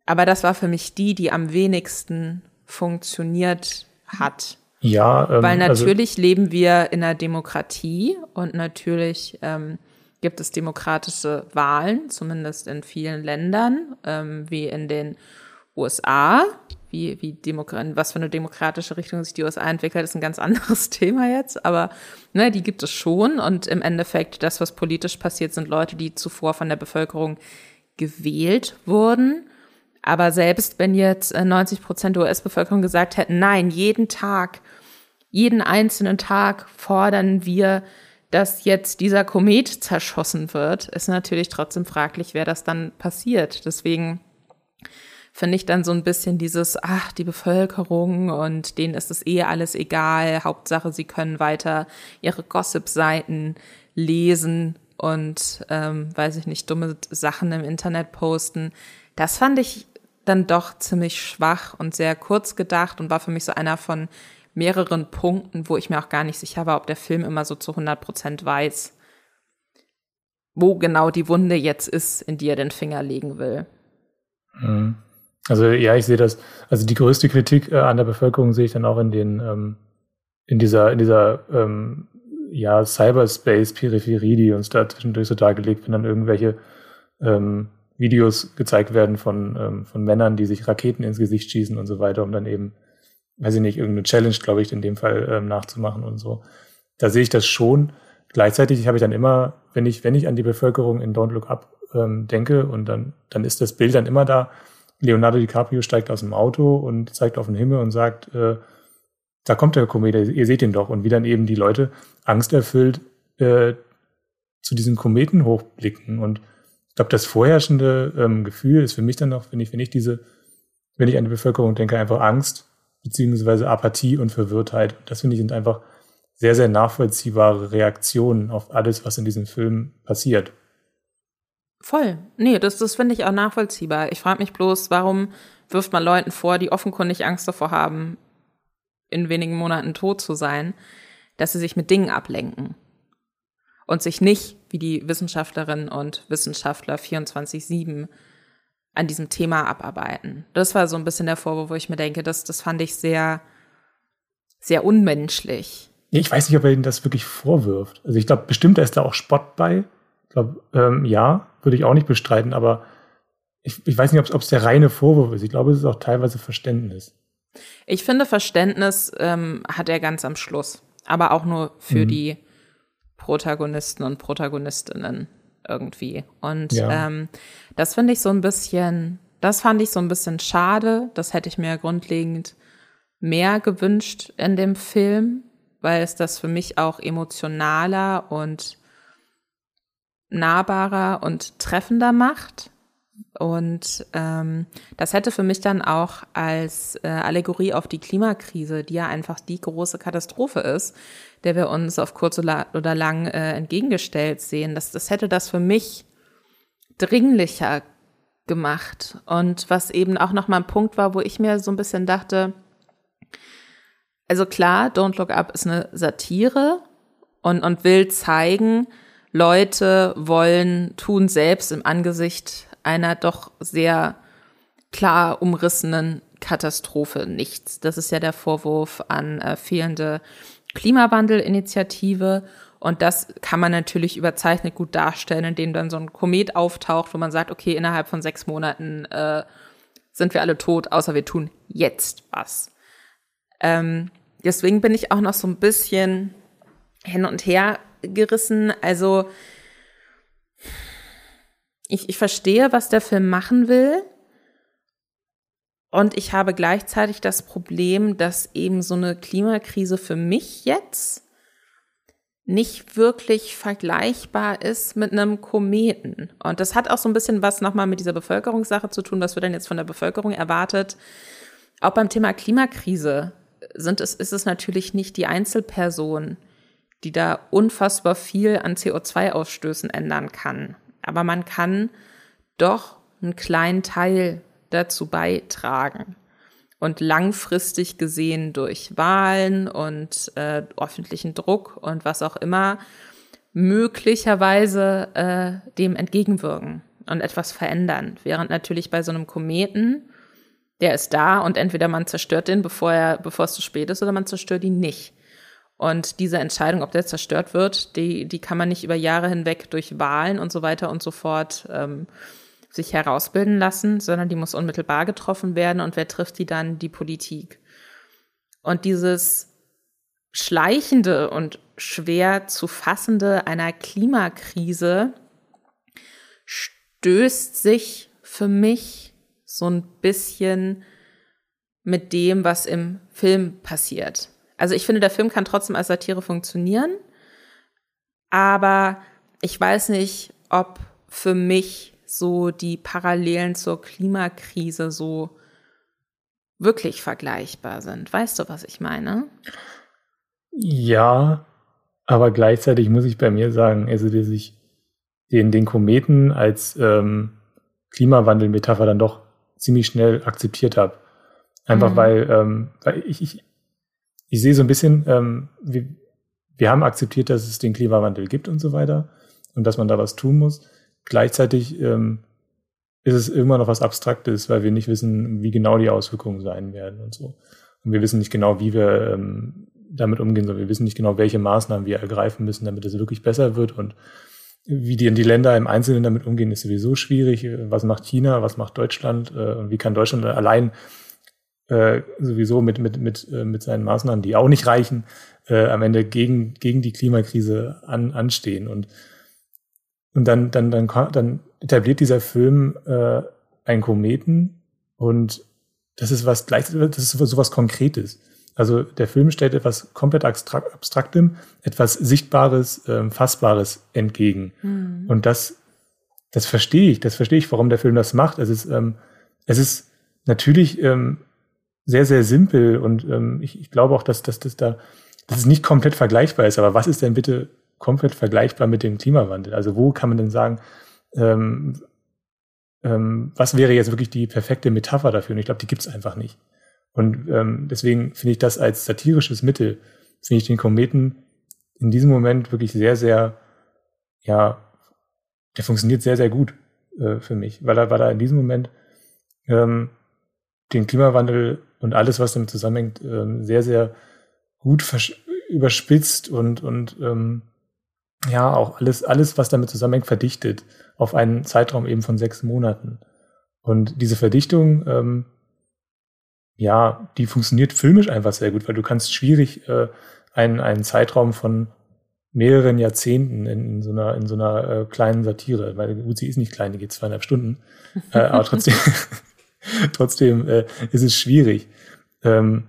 A: aber das war für mich die, die am wenigsten funktioniert hat.
B: Ja,
A: ähm, weil also natürlich also leben wir in einer Demokratie und natürlich ähm, gibt es demokratische Wahlen, zumindest in vielen Ländern, ähm, wie in den USA. Wie, wie Demokrat was für eine demokratische Richtung sich die USA entwickelt, ist ein ganz anderes Thema jetzt, aber ne, die gibt es schon und im Endeffekt das, was politisch passiert, sind Leute, die zuvor von der Bevölkerung gewählt wurden aber selbst wenn jetzt 90 äh, Prozent der US-Bevölkerung gesagt hätten, nein, jeden Tag, jeden einzelnen Tag fordern wir, dass jetzt dieser Komet zerschossen wird, ist natürlich trotzdem fraglich, wer das dann passiert. Deswegen finde ich dann so ein bisschen dieses, ach, die Bevölkerung und denen ist es eh alles egal. Hauptsache, sie können weiter ihre Gossip-Seiten lesen und, ähm, weiß ich nicht, dumme Sachen im Internet posten. Das fand ich dann doch ziemlich schwach und sehr kurz gedacht und war für mich so einer von mehreren Punkten, wo ich mir auch gar nicht sicher war, ob der Film immer so zu 100 Prozent weiß, wo genau die Wunde jetzt ist, in die er den Finger legen will.
B: Mhm. Also ja, ich sehe das. Also die größte Kritik äh, an der Bevölkerung sehe ich dann auch in den ähm, in dieser in dieser ähm, ja Cyberspace-Peripherie, die uns da zwischendurch so dargelegt, wenn dann irgendwelche ähm, Videos gezeigt werden von, ähm, von Männern, die sich Raketen ins Gesicht schießen und so weiter, um dann eben, weiß ich nicht, irgendeine Challenge, glaube ich, in dem Fall ähm, nachzumachen und so. Da sehe ich das schon. Gleichzeitig habe ich dann immer, wenn ich, wenn ich an die Bevölkerung in Don't Look Up ähm, denke und dann, dann ist das Bild dann immer da. Leonardo DiCaprio steigt aus dem Auto und zeigt auf den Himmel und sagt, äh, da kommt der Komet, ihr seht ihn doch. Und wie dann eben die Leute angsterfüllt äh, zu diesem Kometen hochblicken und glaube, das vorherrschende ähm, Gefühl ist für mich dann noch, wenn ich, wenn ich diese, wenn ich an die Bevölkerung denke, einfach Angst, beziehungsweise Apathie und Verwirrtheit. Das finde ich sind einfach sehr, sehr nachvollziehbare Reaktionen auf alles, was in diesem Film passiert.
A: Voll. Nee, das, das finde ich auch nachvollziehbar. Ich frage mich bloß, warum wirft man Leuten vor, die offenkundig Angst davor haben, in wenigen Monaten tot zu sein, dass sie sich mit Dingen ablenken und sich nicht, wie die Wissenschaftlerinnen und Wissenschaftler 24-7 an diesem Thema abarbeiten. Das war so ein bisschen der Vorwurf, wo ich mir denke, das, das fand ich sehr, sehr unmenschlich.
B: Ich weiß nicht, ob er ihnen das wirklich vorwirft. Also ich glaube, bestimmt ist da auch Spott bei. Ich glaube, ähm, ja, würde ich auch nicht bestreiten, aber ich, ich weiß nicht, ob es der reine Vorwurf ist. Ich glaube, es ist auch teilweise Verständnis.
A: Ich finde, Verständnis ähm, hat er ganz am Schluss, aber auch nur für mhm. die Protagonisten und Protagonistinnen irgendwie. Und ja. ähm, das finde ich so ein bisschen, das fand ich so ein bisschen schade. Das hätte ich mir grundlegend mehr gewünscht in dem Film, weil es das für mich auch emotionaler und nahbarer und treffender macht. Und ähm, das hätte für mich dann auch als äh, Allegorie auf die Klimakrise, die ja einfach die große Katastrophe ist, der wir uns auf kurz oder lang äh, entgegengestellt sehen, das, das hätte das für mich dringlicher gemacht. Und was eben auch nochmal ein Punkt war, wo ich mir so ein bisschen dachte, also klar, Don't Look Up ist eine Satire und, und will zeigen, Leute wollen, tun selbst im Angesicht einer doch sehr klar umrissenen Katastrophe nichts. Das ist ja der Vorwurf an äh, fehlende Klimawandelinitiative. Und das kann man natürlich überzeichnet gut darstellen, indem dann so ein Komet auftaucht, wo man sagt, okay, innerhalb von sechs Monaten äh, sind wir alle tot, außer wir tun jetzt was. Ähm, deswegen bin ich auch noch so ein bisschen hin und her gerissen. Also ich, ich verstehe, was der Film machen will. Und ich habe gleichzeitig das Problem, dass eben so eine Klimakrise für mich jetzt nicht wirklich vergleichbar ist mit einem Kometen. Und das hat auch so ein bisschen was nochmal mit dieser Bevölkerungssache zu tun, was wird denn jetzt von der Bevölkerung erwartet. Auch beim Thema Klimakrise sind es, ist es natürlich nicht die Einzelperson, die da unfassbar viel an CO2-Ausstößen ändern kann. Aber man kann doch einen kleinen Teil dazu beitragen. Und langfristig gesehen durch Wahlen und äh, öffentlichen Druck und was auch immer möglicherweise äh, dem entgegenwirken und etwas verändern. Während natürlich bei so einem Kometen, der ist da und entweder man zerstört den, bevor, er, bevor es zu spät ist, oder man zerstört ihn nicht. Und diese Entscheidung, ob der zerstört wird, die, die kann man nicht über Jahre hinweg durch Wahlen und so weiter und so fort ähm, sich herausbilden lassen, sondern die muss unmittelbar getroffen werden. Und wer trifft die dann? Die Politik. Und dieses schleichende und schwer zu fassende einer Klimakrise stößt sich für mich so ein bisschen mit dem, was im Film passiert. Also ich finde, der Film kann trotzdem als Satire funktionieren, aber ich weiß nicht, ob für mich so die Parallelen zur Klimakrise so wirklich vergleichbar sind. Weißt du, was ich meine?
B: Ja, aber gleichzeitig muss ich bei mir sagen, also dass ich den, den Kometen als ähm, Klimawandelmetapher dann doch ziemlich schnell akzeptiert habe. Einfach mhm. weil, ähm, weil ich, ich, ich sehe so ein bisschen, ähm, wir, wir haben akzeptiert, dass es den Klimawandel gibt und so weiter und dass man da was tun muss. Gleichzeitig ähm, ist es immer noch was Abstraktes, weil wir nicht wissen, wie genau die Auswirkungen sein werden und so. Und wir wissen nicht genau, wie wir ähm, damit umgehen sollen. Wir wissen nicht genau, welche Maßnahmen wir ergreifen müssen, damit es wirklich besser wird. Und wie die, die Länder im Einzelnen damit umgehen, ist sowieso schwierig. Was macht China, was macht Deutschland äh, und wie kann Deutschland allein äh, sowieso mit, mit, mit, äh, mit seinen Maßnahmen, die auch nicht reichen, äh, am Ende gegen, gegen die Klimakrise an, anstehen. Und, und dann, dann, dann, dann etabliert dieser Film äh, einen Kometen und das ist was gleichzeitig, das ist so was Konkretes. Also der Film stellt etwas komplett Abstraktem, etwas Sichtbares, ähm, Fassbares entgegen. Mhm. Und das, das verstehe ich, das verstehe ich, warum der Film das macht. Es ist, ähm, es ist natürlich ähm, sehr, sehr simpel und ähm, ich, ich glaube auch, dass, dass das da, dass es nicht komplett vergleichbar ist. Aber was ist denn bitte komplett vergleichbar mit dem Klimawandel? Also wo kann man denn sagen, ähm, ähm, was wäre jetzt wirklich die perfekte Metapher dafür? Und ich glaube, die gibt's einfach nicht. Und ähm, deswegen finde ich das als satirisches Mittel, finde ich den Kometen in diesem Moment wirklich sehr, sehr, ja, der funktioniert sehr, sehr gut äh, für mich, weil er, weil er in diesem Moment ähm, den Klimawandel und alles, was damit zusammenhängt, ähm, sehr, sehr gut überspitzt und, und ähm, ja, auch alles, alles, was damit zusammenhängt, verdichtet auf einen Zeitraum eben von sechs Monaten. Und diese Verdichtung, ähm, ja, die funktioniert filmisch einfach sehr gut, weil du kannst schwierig äh, einen, einen Zeitraum von mehreren Jahrzehnten in, in so einer, in so einer äh, kleinen Satire, weil gut, sie ist nicht klein, die geht zweieinhalb Stunden, äh, aber trotzdem, trotzdem äh, ist es schwierig. Ähm,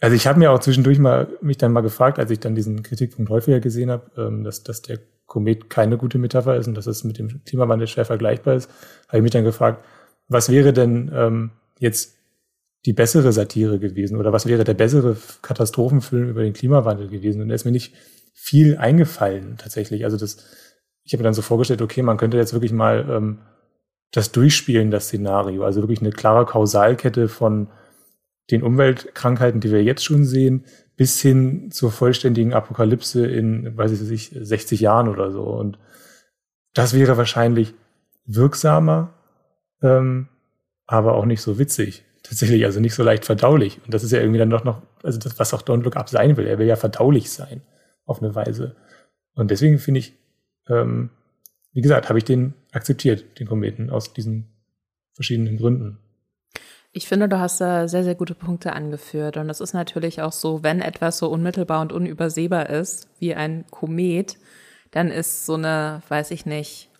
B: also ich habe mir auch zwischendurch mal mich dann mal gefragt, als ich dann diesen Kritikpunkt häufiger gesehen habe, ähm, dass, dass der Komet keine gute Metapher ist und dass es mit dem Klimawandel schwer vergleichbar ist, habe ich mich dann gefragt, was wäre denn ähm, jetzt die bessere Satire gewesen oder was wäre der bessere Katastrophenfilm über den Klimawandel gewesen? Und da ist mir nicht viel eingefallen tatsächlich. Also das, ich habe mir dann so vorgestellt, okay, man könnte jetzt wirklich mal ähm, das durchspielen, das Szenario. Also wirklich eine klare Kausalkette von den Umweltkrankheiten, die wir jetzt schon sehen, bis hin zur vollständigen Apokalypse in, weiß ich nicht, 60 Jahren oder so. Und das wäre wahrscheinlich wirksamer, ähm, aber auch nicht so witzig. Tatsächlich, also nicht so leicht verdaulich. Und das ist ja irgendwie dann doch noch, also das, was auch Don't Look Up sein will. Er will ja verdaulich sein, auf eine Weise. Und deswegen finde ich, ähm, wie gesagt, habe ich den akzeptiert, den Kometen, aus diesen verschiedenen Gründen.
A: Ich finde, du hast da sehr, sehr gute Punkte angeführt. Und es ist natürlich auch so, wenn etwas so unmittelbar und unübersehbar ist wie ein Komet, dann ist so eine, weiß ich nicht,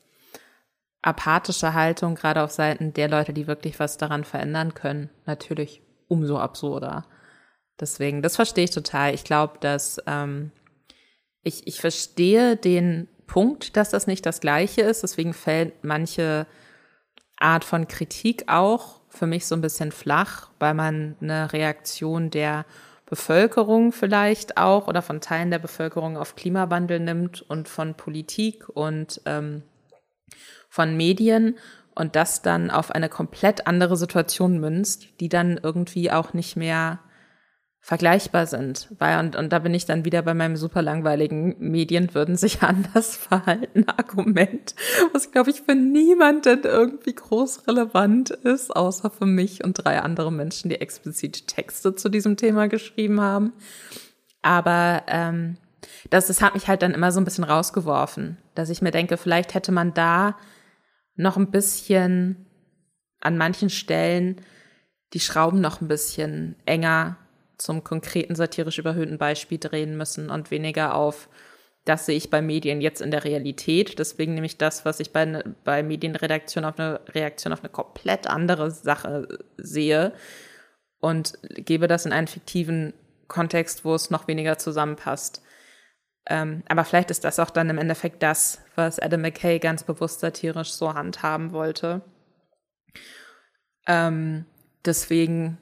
A: apathische Haltung, gerade auf Seiten der Leute, die wirklich was daran verändern können, natürlich umso absurder. Deswegen, das verstehe ich total. Ich glaube, dass ähm, ich, ich verstehe den Punkt, dass das nicht das Gleiche ist. Deswegen fällt manche Art von Kritik auch für mich so ein bisschen flach, weil man eine Reaktion der Bevölkerung vielleicht auch oder von Teilen der Bevölkerung auf Klimawandel nimmt und von Politik und ähm, von Medien und das dann auf eine komplett andere Situation münzt, die dann irgendwie auch nicht mehr vergleichbar sind. Weil, und, und da bin ich dann wieder bei meinem super langweiligen Medien würden sich anders verhalten Argument, was glaube ich für niemanden irgendwie groß relevant ist, außer für mich und drei andere Menschen, die explizit Texte zu diesem Thema geschrieben haben. Aber ähm, das, das hat mich halt dann immer so ein bisschen rausgeworfen, dass ich mir denke, vielleicht hätte man da noch ein bisschen an manchen Stellen die Schrauben noch ein bisschen enger zum konkreten satirisch überhöhten Beispiel drehen müssen und weniger auf, das sehe ich bei Medien jetzt in der Realität. Deswegen nehme ich das, was ich bei, bei Medienredaktion auf eine Reaktion auf eine komplett andere Sache sehe und gebe das in einen fiktiven Kontext, wo es noch weniger zusammenpasst. Ähm, aber vielleicht ist das auch dann im Endeffekt das, was Adam McKay ganz bewusst satirisch so handhaben wollte. Ähm, deswegen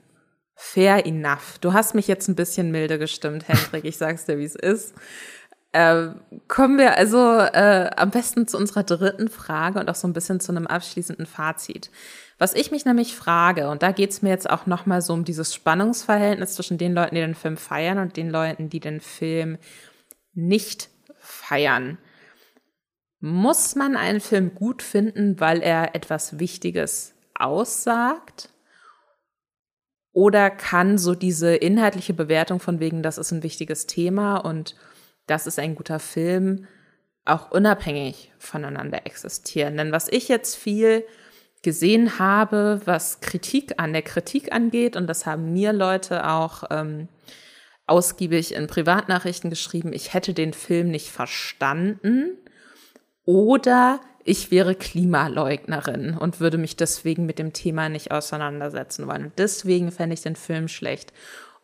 A: Fair enough. Du hast mich jetzt ein bisschen milde gestimmt, Hendrik. Ich sag's dir, wie es ist. Äh, kommen wir also äh, am besten zu unserer dritten Frage und auch so ein bisschen zu einem abschließenden Fazit. Was ich mich nämlich frage, und da geht's mir jetzt auch nochmal so um dieses Spannungsverhältnis zwischen den Leuten, die den Film feiern und den Leuten, die den Film nicht feiern. Muss man einen Film gut finden, weil er etwas Wichtiges aussagt? Oder kann so diese inhaltliche Bewertung von wegen, das ist ein wichtiges Thema und das ist ein guter Film, auch unabhängig voneinander existieren? Denn was ich jetzt viel gesehen habe, was Kritik an der Kritik angeht, und das haben mir Leute auch ähm, ausgiebig in Privatnachrichten geschrieben, ich hätte den Film nicht verstanden oder ich wäre Klimaleugnerin und würde mich deswegen mit dem Thema nicht auseinandersetzen wollen. Deswegen fände ich den Film schlecht.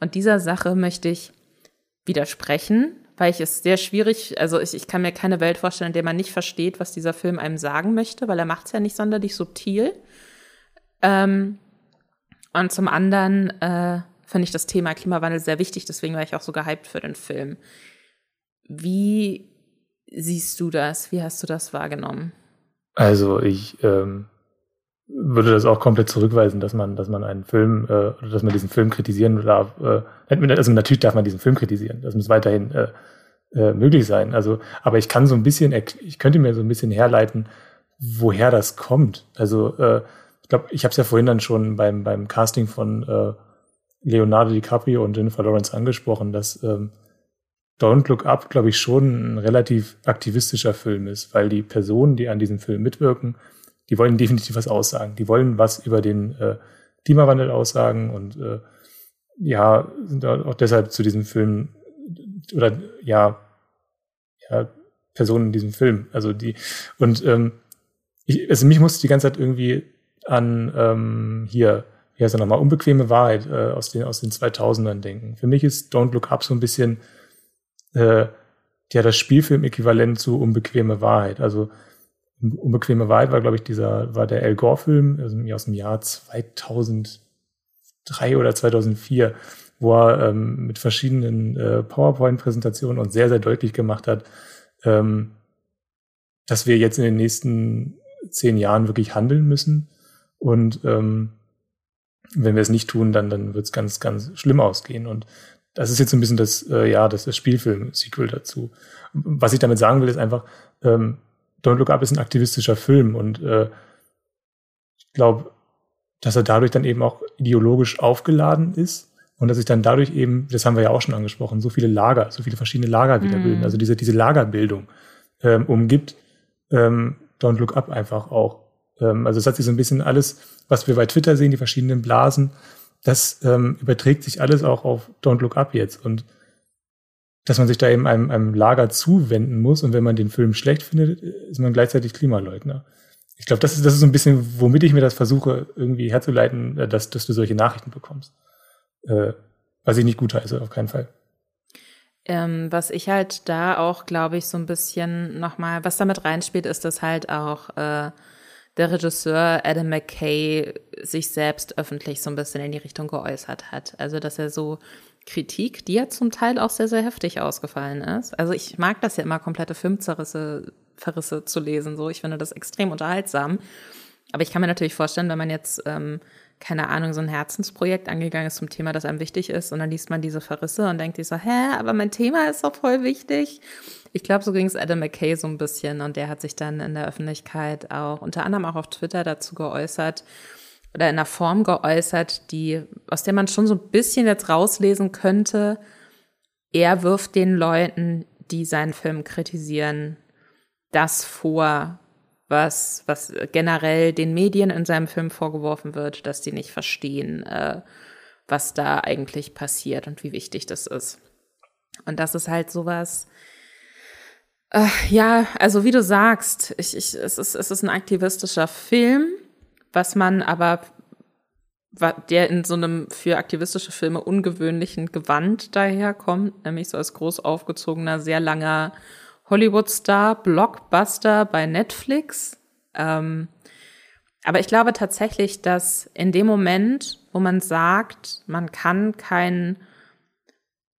A: Und dieser Sache möchte ich widersprechen, weil ich es sehr schwierig, also ich, ich kann mir keine Welt vorstellen, in der man nicht versteht, was dieser Film einem sagen möchte, weil er macht es ja nicht sonderlich subtil. Ähm, und zum anderen äh, finde ich das Thema Klimawandel sehr wichtig, deswegen war ich auch so gehypt für den Film. Wie siehst du das? Wie hast du das wahrgenommen?
B: Also ich ähm, würde das auch komplett zurückweisen, dass man, dass man einen Film, äh, dass man diesen Film kritisieren darf. Äh, also natürlich darf man diesen Film kritisieren. Das muss weiterhin äh, äh, möglich sein. Also, aber ich kann so ein bisschen, ich könnte mir so ein bisschen herleiten, woher das kommt. Also äh, ich glaube, ich habe es ja vorhin dann schon beim beim Casting von äh, Leonardo DiCaprio und Jennifer Lawrence angesprochen, dass ähm, Don't Look Up, glaube ich, schon ein relativ aktivistischer Film ist, weil die Personen, die an diesem Film mitwirken, die wollen definitiv was aussagen. Die wollen was über den äh, Klimawandel aussagen und äh, ja, sind auch deshalb zu diesem Film oder ja, ja, Personen in diesem Film. Also die, und ähm, ich, also mich musste die ganze Zeit irgendwie an ähm, hier, wie heißt er nochmal, unbequeme Wahrheit äh, aus, den, aus den 2000ern denken. Für mich ist Don't Look Up so ein bisschen äh, ja das Spielfilm-Äquivalent zu unbequeme Wahrheit. Also unbequeme Wahrheit war, glaube ich, dieser, war der Al Gore-Film also aus dem Jahr 2003 oder 2004, wo er ähm, mit verschiedenen äh, PowerPoint-Präsentationen uns sehr, sehr deutlich gemacht hat, ähm, dass wir jetzt in den nächsten zehn Jahren wirklich handeln müssen. Und ähm, wenn wir es nicht tun, dann, dann wird es ganz, ganz schlimm ausgehen. Und das ist jetzt so ein bisschen das, äh, ja, das, das Spielfilm-Sequel dazu. Was ich damit sagen will, ist einfach, ähm, Don't Look Up ist ein aktivistischer Film und äh, ich glaube, dass er dadurch dann eben auch ideologisch aufgeladen ist und dass sich dann dadurch eben, das haben wir ja auch schon angesprochen, so viele Lager, so viele verschiedene Lager wieder bilden, mm. also diese, diese Lagerbildung ähm, umgibt ähm, Don't Look Up einfach auch. Ähm, also es hat sich so ein bisschen alles, was wir bei Twitter sehen, die verschiedenen Blasen, das ähm, überträgt sich alles auch auf Don't Look Up jetzt und dass man sich da eben einem, einem Lager zuwenden muss und wenn man den Film schlecht findet, ist man gleichzeitig Klimaleugner. Ich glaube, das ist, das ist so ein bisschen, womit ich mir das versuche, irgendwie herzuleiten, äh, dass, dass du solche Nachrichten bekommst äh, was ich nicht gut heiße, auf keinen Fall.
A: Ähm, was ich halt da auch, glaube ich, so ein bisschen nochmal, was damit reinspielt, ist, dass halt auch äh, der Regisseur Adam McKay sich selbst öffentlich so ein bisschen in die Richtung geäußert hat. Also, dass er so Kritik, die ja zum Teil auch sehr, sehr heftig ausgefallen ist. Also ich mag das ja immer, komplette Filmzerrisse Verrisse zu lesen. So, ich finde das extrem unterhaltsam. Aber ich kann mir natürlich vorstellen, wenn man jetzt ähm, keine Ahnung, so ein Herzensprojekt angegangen ist zum Thema, das einem wichtig ist. Und dann liest man diese Verrisse und denkt sich so, hä, aber mein Thema ist doch voll wichtig. Ich glaube, so ging es Adam McKay so ein bisschen. Und der hat sich dann in der Öffentlichkeit auch, unter anderem auch auf Twitter dazu geäußert oder in einer Form geäußert, die, aus der man schon so ein bisschen jetzt rauslesen könnte, er wirft den Leuten, die seinen Film kritisieren, das vor, was, was generell den Medien in seinem Film vorgeworfen wird, dass die nicht verstehen, äh, was da eigentlich passiert und wie wichtig das ist. Und das ist halt sowas, äh, ja, also wie du sagst, ich, ich, es, ist, es ist ein aktivistischer Film, was man aber, der in so einem für aktivistische Filme ungewöhnlichen Gewand daherkommt, nämlich so als groß aufgezogener, sehr langer Hollywood-Star, Blockbuster bei Netflix. Ähm, aber ich glaube tatsächlich, dass in dem Moment, wo man sagt, man kann kein,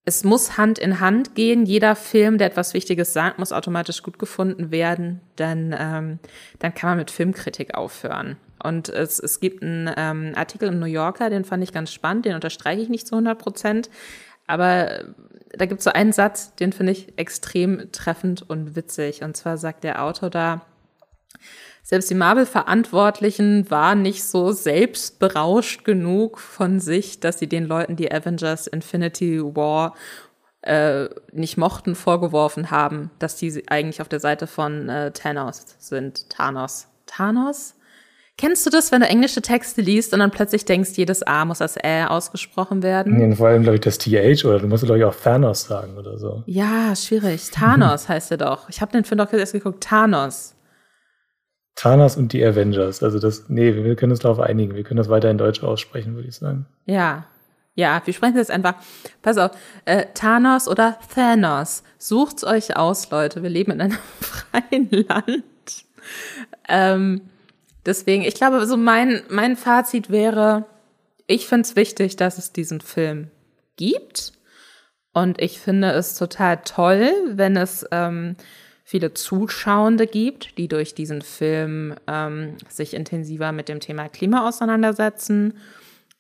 A: es muss Hand in Hand gehen, jeder Film, der etwas Wichtiges sagt, muss automatisch gut gefunden werden, dann, ähm, dann kann man mit Filmkritik aufhören. Und es, es gibt einen ähm, Artikel im New Yorker, den fand ich ganz spannend, den unterstreiche ich nicht zu 100 Prozent. Aber da gibt es so einen Satz, den finde ich extrem treffend und witzig. Und zwar sagt der Autor da, selbst die Marvel-Verantwortlichen waren nicht so selbstberauscht genug von sich, dass sie den Leuten, die Avengers Infinity War äh, nicht mochten, vorgeworfen haben, dass die eigentlich auf der Seite von äh, Thanos sind. Thanos. Thanos? Kennst du das, wenn du englische Texte liest und dann plötzlich denkst, jedes A muss als Ä ausgesprochen werden?
B: Nee, vor allem, glaube ich, das TH oder du musst, glaube ich, auch Thanos sagen oder so.
A: Ja, schwierig. Thanos heißt er doch. Ich habe den Film doch erst geguckt. Thanos.
B: Thanos und die Avengers. Also das, nee, wir können uns darauf einigen. Wir können das weiter in Deutsch aussprechen, würde ich sagen.
A: Ja. Ja, wir sprechen jetzt einfach. Pass auf, äh, Thanos oder Thanos. Sucht's euch aus, Leute. Wir leben in einem freien Land. Ähm, Deswegen, ich glaube, so mein, mein Fazit wäre, ich finde es wichtig, dass es diesen Film gibt. Und ich finde es total toll, wenn es ähm, viele Zuschauende gibt, die durch diesen Film ähm, sich intensiver mit dem Thema Klima auseinandersetzen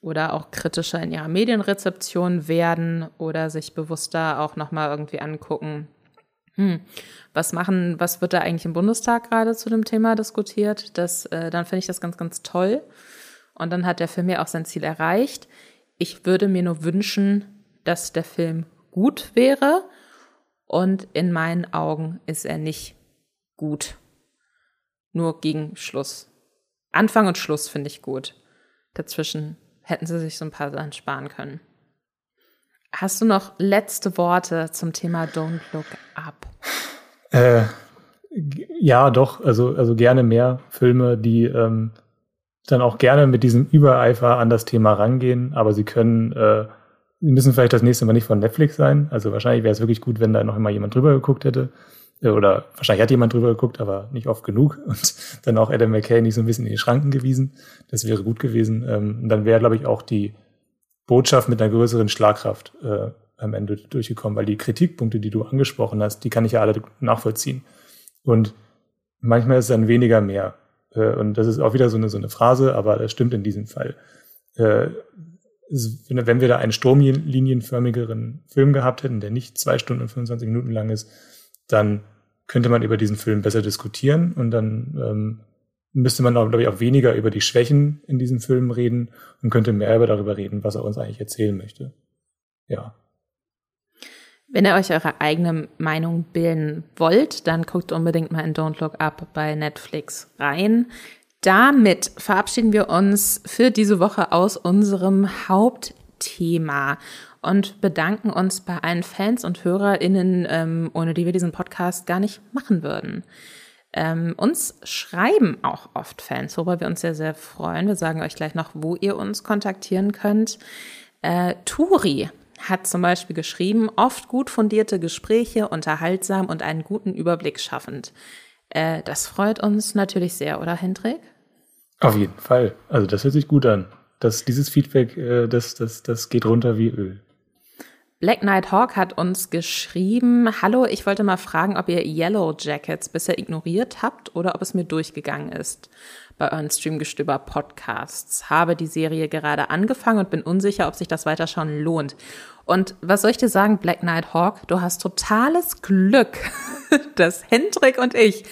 A: oder auch kritischer in ihrer Medienrezeption werden oder sich bewusster auch nochmal irgendwie angucken, hm. Was machen, was wird da eigentlich im Bundestag gerade zu dem Thema diskutiert? Das, äh, dann finde ich das ganz, ganz toll. Und dann hat der Film ja auch sein Ziel erreicht. Ich würde mir nur wünschen, dass der Film gut wäre. Und in meinen Augen ist er nicht gut. Nur gegen Schluss Anfang und Schluss finde ich gut. Dazwischen hätten sie sich so ein paar Sachen sparen können. Hast du noch letzte Worte zum Thema Don't Look Up?
B: Äh, ja, doch. Also, also gerne mehr Filme, die ähm, dann auch gerne mit diesem Übereifer an das Thema rangehen, aber sie können, äh, sie müssen vielleicht das nächste Mal nicht von Netflix sein. Also wahrscheinlich wäre es wirklich gut, wenn da noch immer jemand drüber geguckt hätte. Äh, oder wahrscheinlich hat jemand drüber geguckt, aber nicht oft genug. Und dann auch Adam McKay nicht so ein bisschen in die Schranken gewiesen. Das wäre gut gewesen. Ähm, und dann wäre, glaube ich, auch die Botschaft mit einer größeren Schlagkraft äh, am Ende durchgekommen, weil die Kritikpunkte, die du angesprochen hast, die kann ich ja alle nachvollziehen. Und manchmal ist es dann weniger mehr. Äh, und das ist auch wieder so eine, so eine Phrase, aber das stimmt in diesem Fall. Äh, wenn wir da einen stromlinienförmigeren Film gehabt hätten, der nicht zwei Stunden und 25 Minuten lang ist, dann könnte man über diesen Film besser diskutieren und dann ähm, müsste man, glaube ich, auch weniger über die Schwächen in diesem Film reden und könnte mehr darüber reden, was er uns eigentlich erzählen möchte. Ja.
A: Wenn ihr euch eure eigene Meinung bilden wollt, dann guckt unbedingt mal in Don't Look Up bei Netflix rein. Damit verabschieden wir uns für diese Woche aus unserem Hauptthema und bedanken uns bei allen Fans und HörerInnen, ähm, ohne die wir diesen Podcast gar nicht machen würden. Ähm, uns schreiben auch oft Fans, worüber wir uns sehr, sehr freuen. Wir sagen euch gleich noch, wo ihr uns kontaktieren könnt. Äh, Turi hat zum Beispiel geschrieben, oft gut fundierte Gespräche, unterhaltsam und einen guten Überblick schaffend. Äh, das freut uns natürlich sehr, oder Hendrik?
B: Auf jeden Fall. Also das hört sich gut an. Das, dieses Feedback, äh, das, das, das geht runter wie Öl.
A: Black Knight Hawk hat uns geschrieben, hallo, ich wollte mal fragen, ob ihr Yellow Jackets bisher ignoriert habt oder ob es mir durchgegangen ist bei euren Streamgestöber Podcasts. Habe die Serie gerade angefangen und bin unsicher, ob sich das Weiterschauen lohnt. Und was soll ich dir sagen, Black Knight Hawk? Du hast totales Glück, dass Hendrik und ich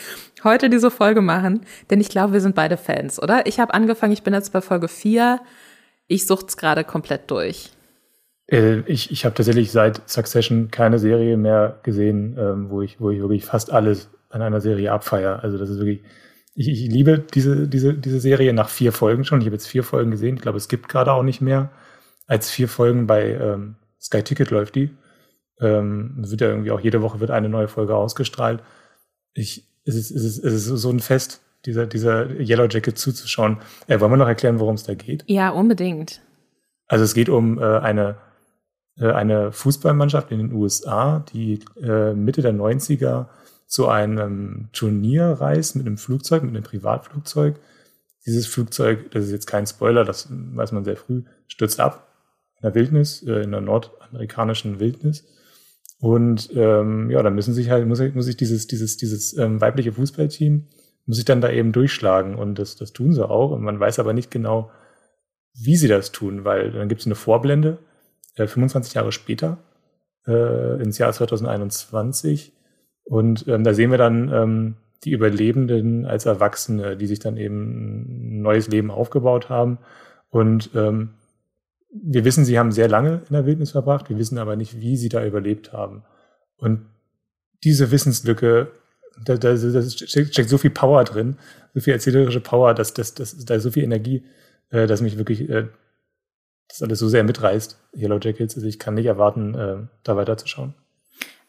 A: heute diese Folge machen, denn ich glaube, wir sind beide Fans, oder? Ich habe angefangen, ich bin jetzt bei Folge 4. Ich sucht's gerade komplett durch.
B: Äh, ich ich habe tatsächlich seit Succession keine Serie mehr gesehen, ähm, wo, ich, wo ich wirklich fast alles an einer Serie abfeier. Also das ist wirklich, ich, ich liebe diese, diese, diese Serie nach vier Folgen schon. Ich habe jetzt vier Folgen gesehen. Ich glaube, es gibt gerade auch nicht mehr als vier Folgen bei ähm, Sky Ticket läuft die. Ähm, wird ja irgendwie auch jede Woche wird eine neue Folge ausgestrahlt. Ich, es ist, es ist, es ist so ein Fest, dieser, dieser Yellow Jacket zuzuschauen. Äh, wollen wir noch erklären, worum es da geht?
A: Ja, unbedingt.
B: Also es geht um äh, eine, eine Fußballmannschaft in den USA, die äh, Mitte der 90er zu einem Turnier reist mit einem Flugzeug, mit einem Privatflugzeug. Dieses Flugzeug, das ist jetzt kein Spoiler, das weiß man sehr früh, stürzt ab in der Wildnis, äh, in der nordamerikanischen Wildnis. Und ähm, ja, dann müssen sich halt, muss, muss sich dieses, dieses, dieses ähm, weibliche Fußballteam, muss sich dann da eben durchschlagen. Und das, das tun sie auch. Und man weiß aber nicht genau, wie sie das tun, weil dann gibt es eine Vorblende, äh, 25 Jahre später, äh, ins Jahr 2021. Und ähm, da sehen wir dann ähm, die Überlebenden als Erwachsene, die sich dann eben ein neues Leben aufgebaut haben. Und ähm, wir wissen, sie haben sehr lange in der Wildnis verbracht, wir wissen aber nicht, wie sie da überlebt haben. Und diese Wissenslücke, da, da, da steckt so viel Power drin, so viel erzählerische Power, dass, dass, dass da ist so viel Energie, äh, dass mich wirklich äh, das alles so sehr mitreißt, Yellow Jackets. Also ich kann nicht erwarten, äh, da weiterzuschauen.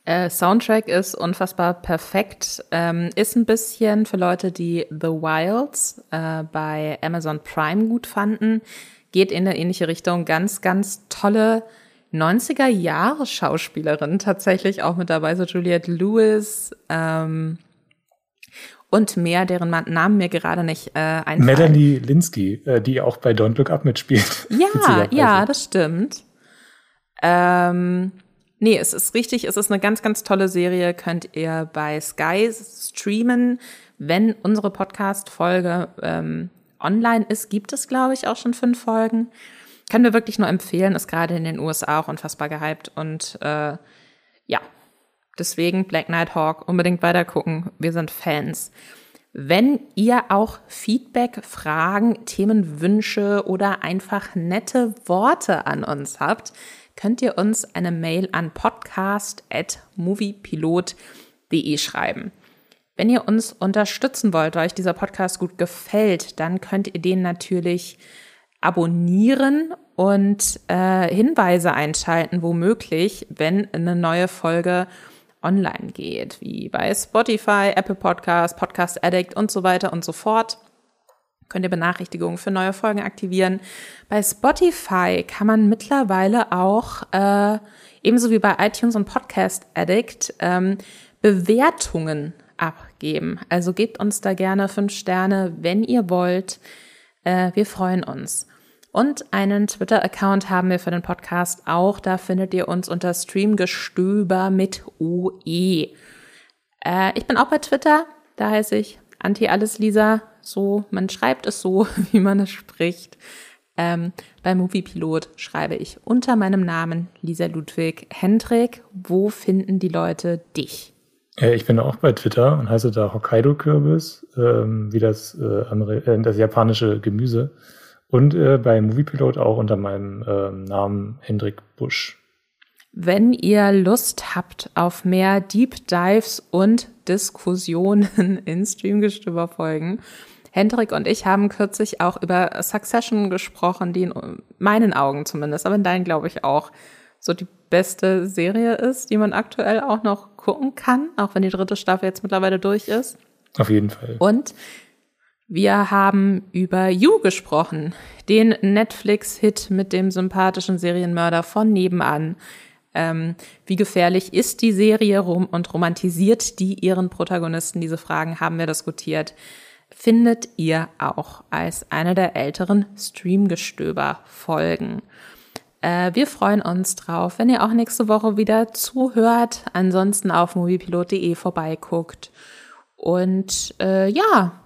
A: Äh, Soundtrack ist unfassbar perfekt. Ähm, ist ein bisschen für Leute, die The Wilds äh, bei Amazon Prime gut fanden geht in eine ähnliche Richtung. Ganz, ganz tolle 90er Jahre Schauspielerin tatsächlich auch mit dabei, so Juliette Lewis ähm, und mehr, deren Namen mir gerade nicht äh, einfallen.
B: Melanie Linsky, äh, die auch bei Don't Look Up mitspielt.
A: Ja, ja, das stimmt. Ähm, nee, es ist richtig, es ist eine ganz, ganz tolle Serie, könnt ihr bei Sky streamen, wenn unsere Podcast-Folge ähm, online ist, gibt es, glaube ich, auch schon fünf Folgen. Können wir wirklich nur empfehlen, ist gerade in den USA auch unfassbar gehypt und äh, ja, deswegen Black Knight Hawk unbedingt weiter gucken. Wir sind Fans. Wenn ihr auch Feedback, Fragen, Themenwünsche oder einfach nette Worte an uns habt, könnt ihr uns eine Mail an podcast@moviepilot.de schreiben. Wenn ihr uns unterstützen wollt, euch dieser Podcast gut gefällt, dann könnt ihr den natürlich abonnieren und äh, Hinweise einschalten, womöglich, wenn eine neue Folge online geht, wie bei Spotify, Apple Podcast, Podcast Addict und so weiter und so fort. Könnt ihr Benachrichtigungen für neue Folgen aktivieren. Bei Spotify kann man mittlerweile auch, äh, ebenso wie bei iTunes und Podcast Addict, ähm, Bewertungen abgeben. Also gebt uns da gerne fünf Sterne, wenn ihr wollt. Äh, wir freuen uns. Und einen Twitter-Account haben wir für den Podcast auch. Da findet ihr uns unter Streamgestöber mit OE. Äh, ich bin auch bei Twitter. Da heiße ich Anti-Alles-Lisa. So, man schreibt es so, wie man es spricht. Ähm, bei Moviepilot schreibe ich unter meinem Namen Lisa Ludwig Hendrik. Wo finden die Leute dich?
B: Äh, ich bin auch bei Twitter und heiße da Hokkaido-Kürbis, ähm, wie das, äh, äh, das japanische Gemüse. Und äh, bei Moviepilot auch unter meinem äh, Namen Hendrik Busch.
A: Wenn ihr Lust habt auf mehr Deep Dives und Diskussionen in Streamgestöber-Folgen, Hendrik und ich haben kürzlich auch über Succession gesprochen, die in meinen Augen zumindest, aber in deinen glaube ich auch, so die beste Serie ist, die man aktuell auch noch gucken kann, auch wenn die dritte Staffel jetzt mittlerweile durch ist.
B: Auf jeden Fall.
A: Und wir haben über You gesprochen, den Netflix-Hit mit dem sympathischen Serienmörder von nebenan. Ähm, wie gefährlich ist die Serie rum und romantisiert die ihren Protagonisten? Diese Fragen haben wir diskutiert. Findet ihr auch als eine der älteren Streamgestöber-Folgen. Äh, wir freuen uns drauf, wenn ihr auch nächste Woche wieder zuhört. Ansonsten auf moviepilot.de vorbeiguckt. Und äh, ja,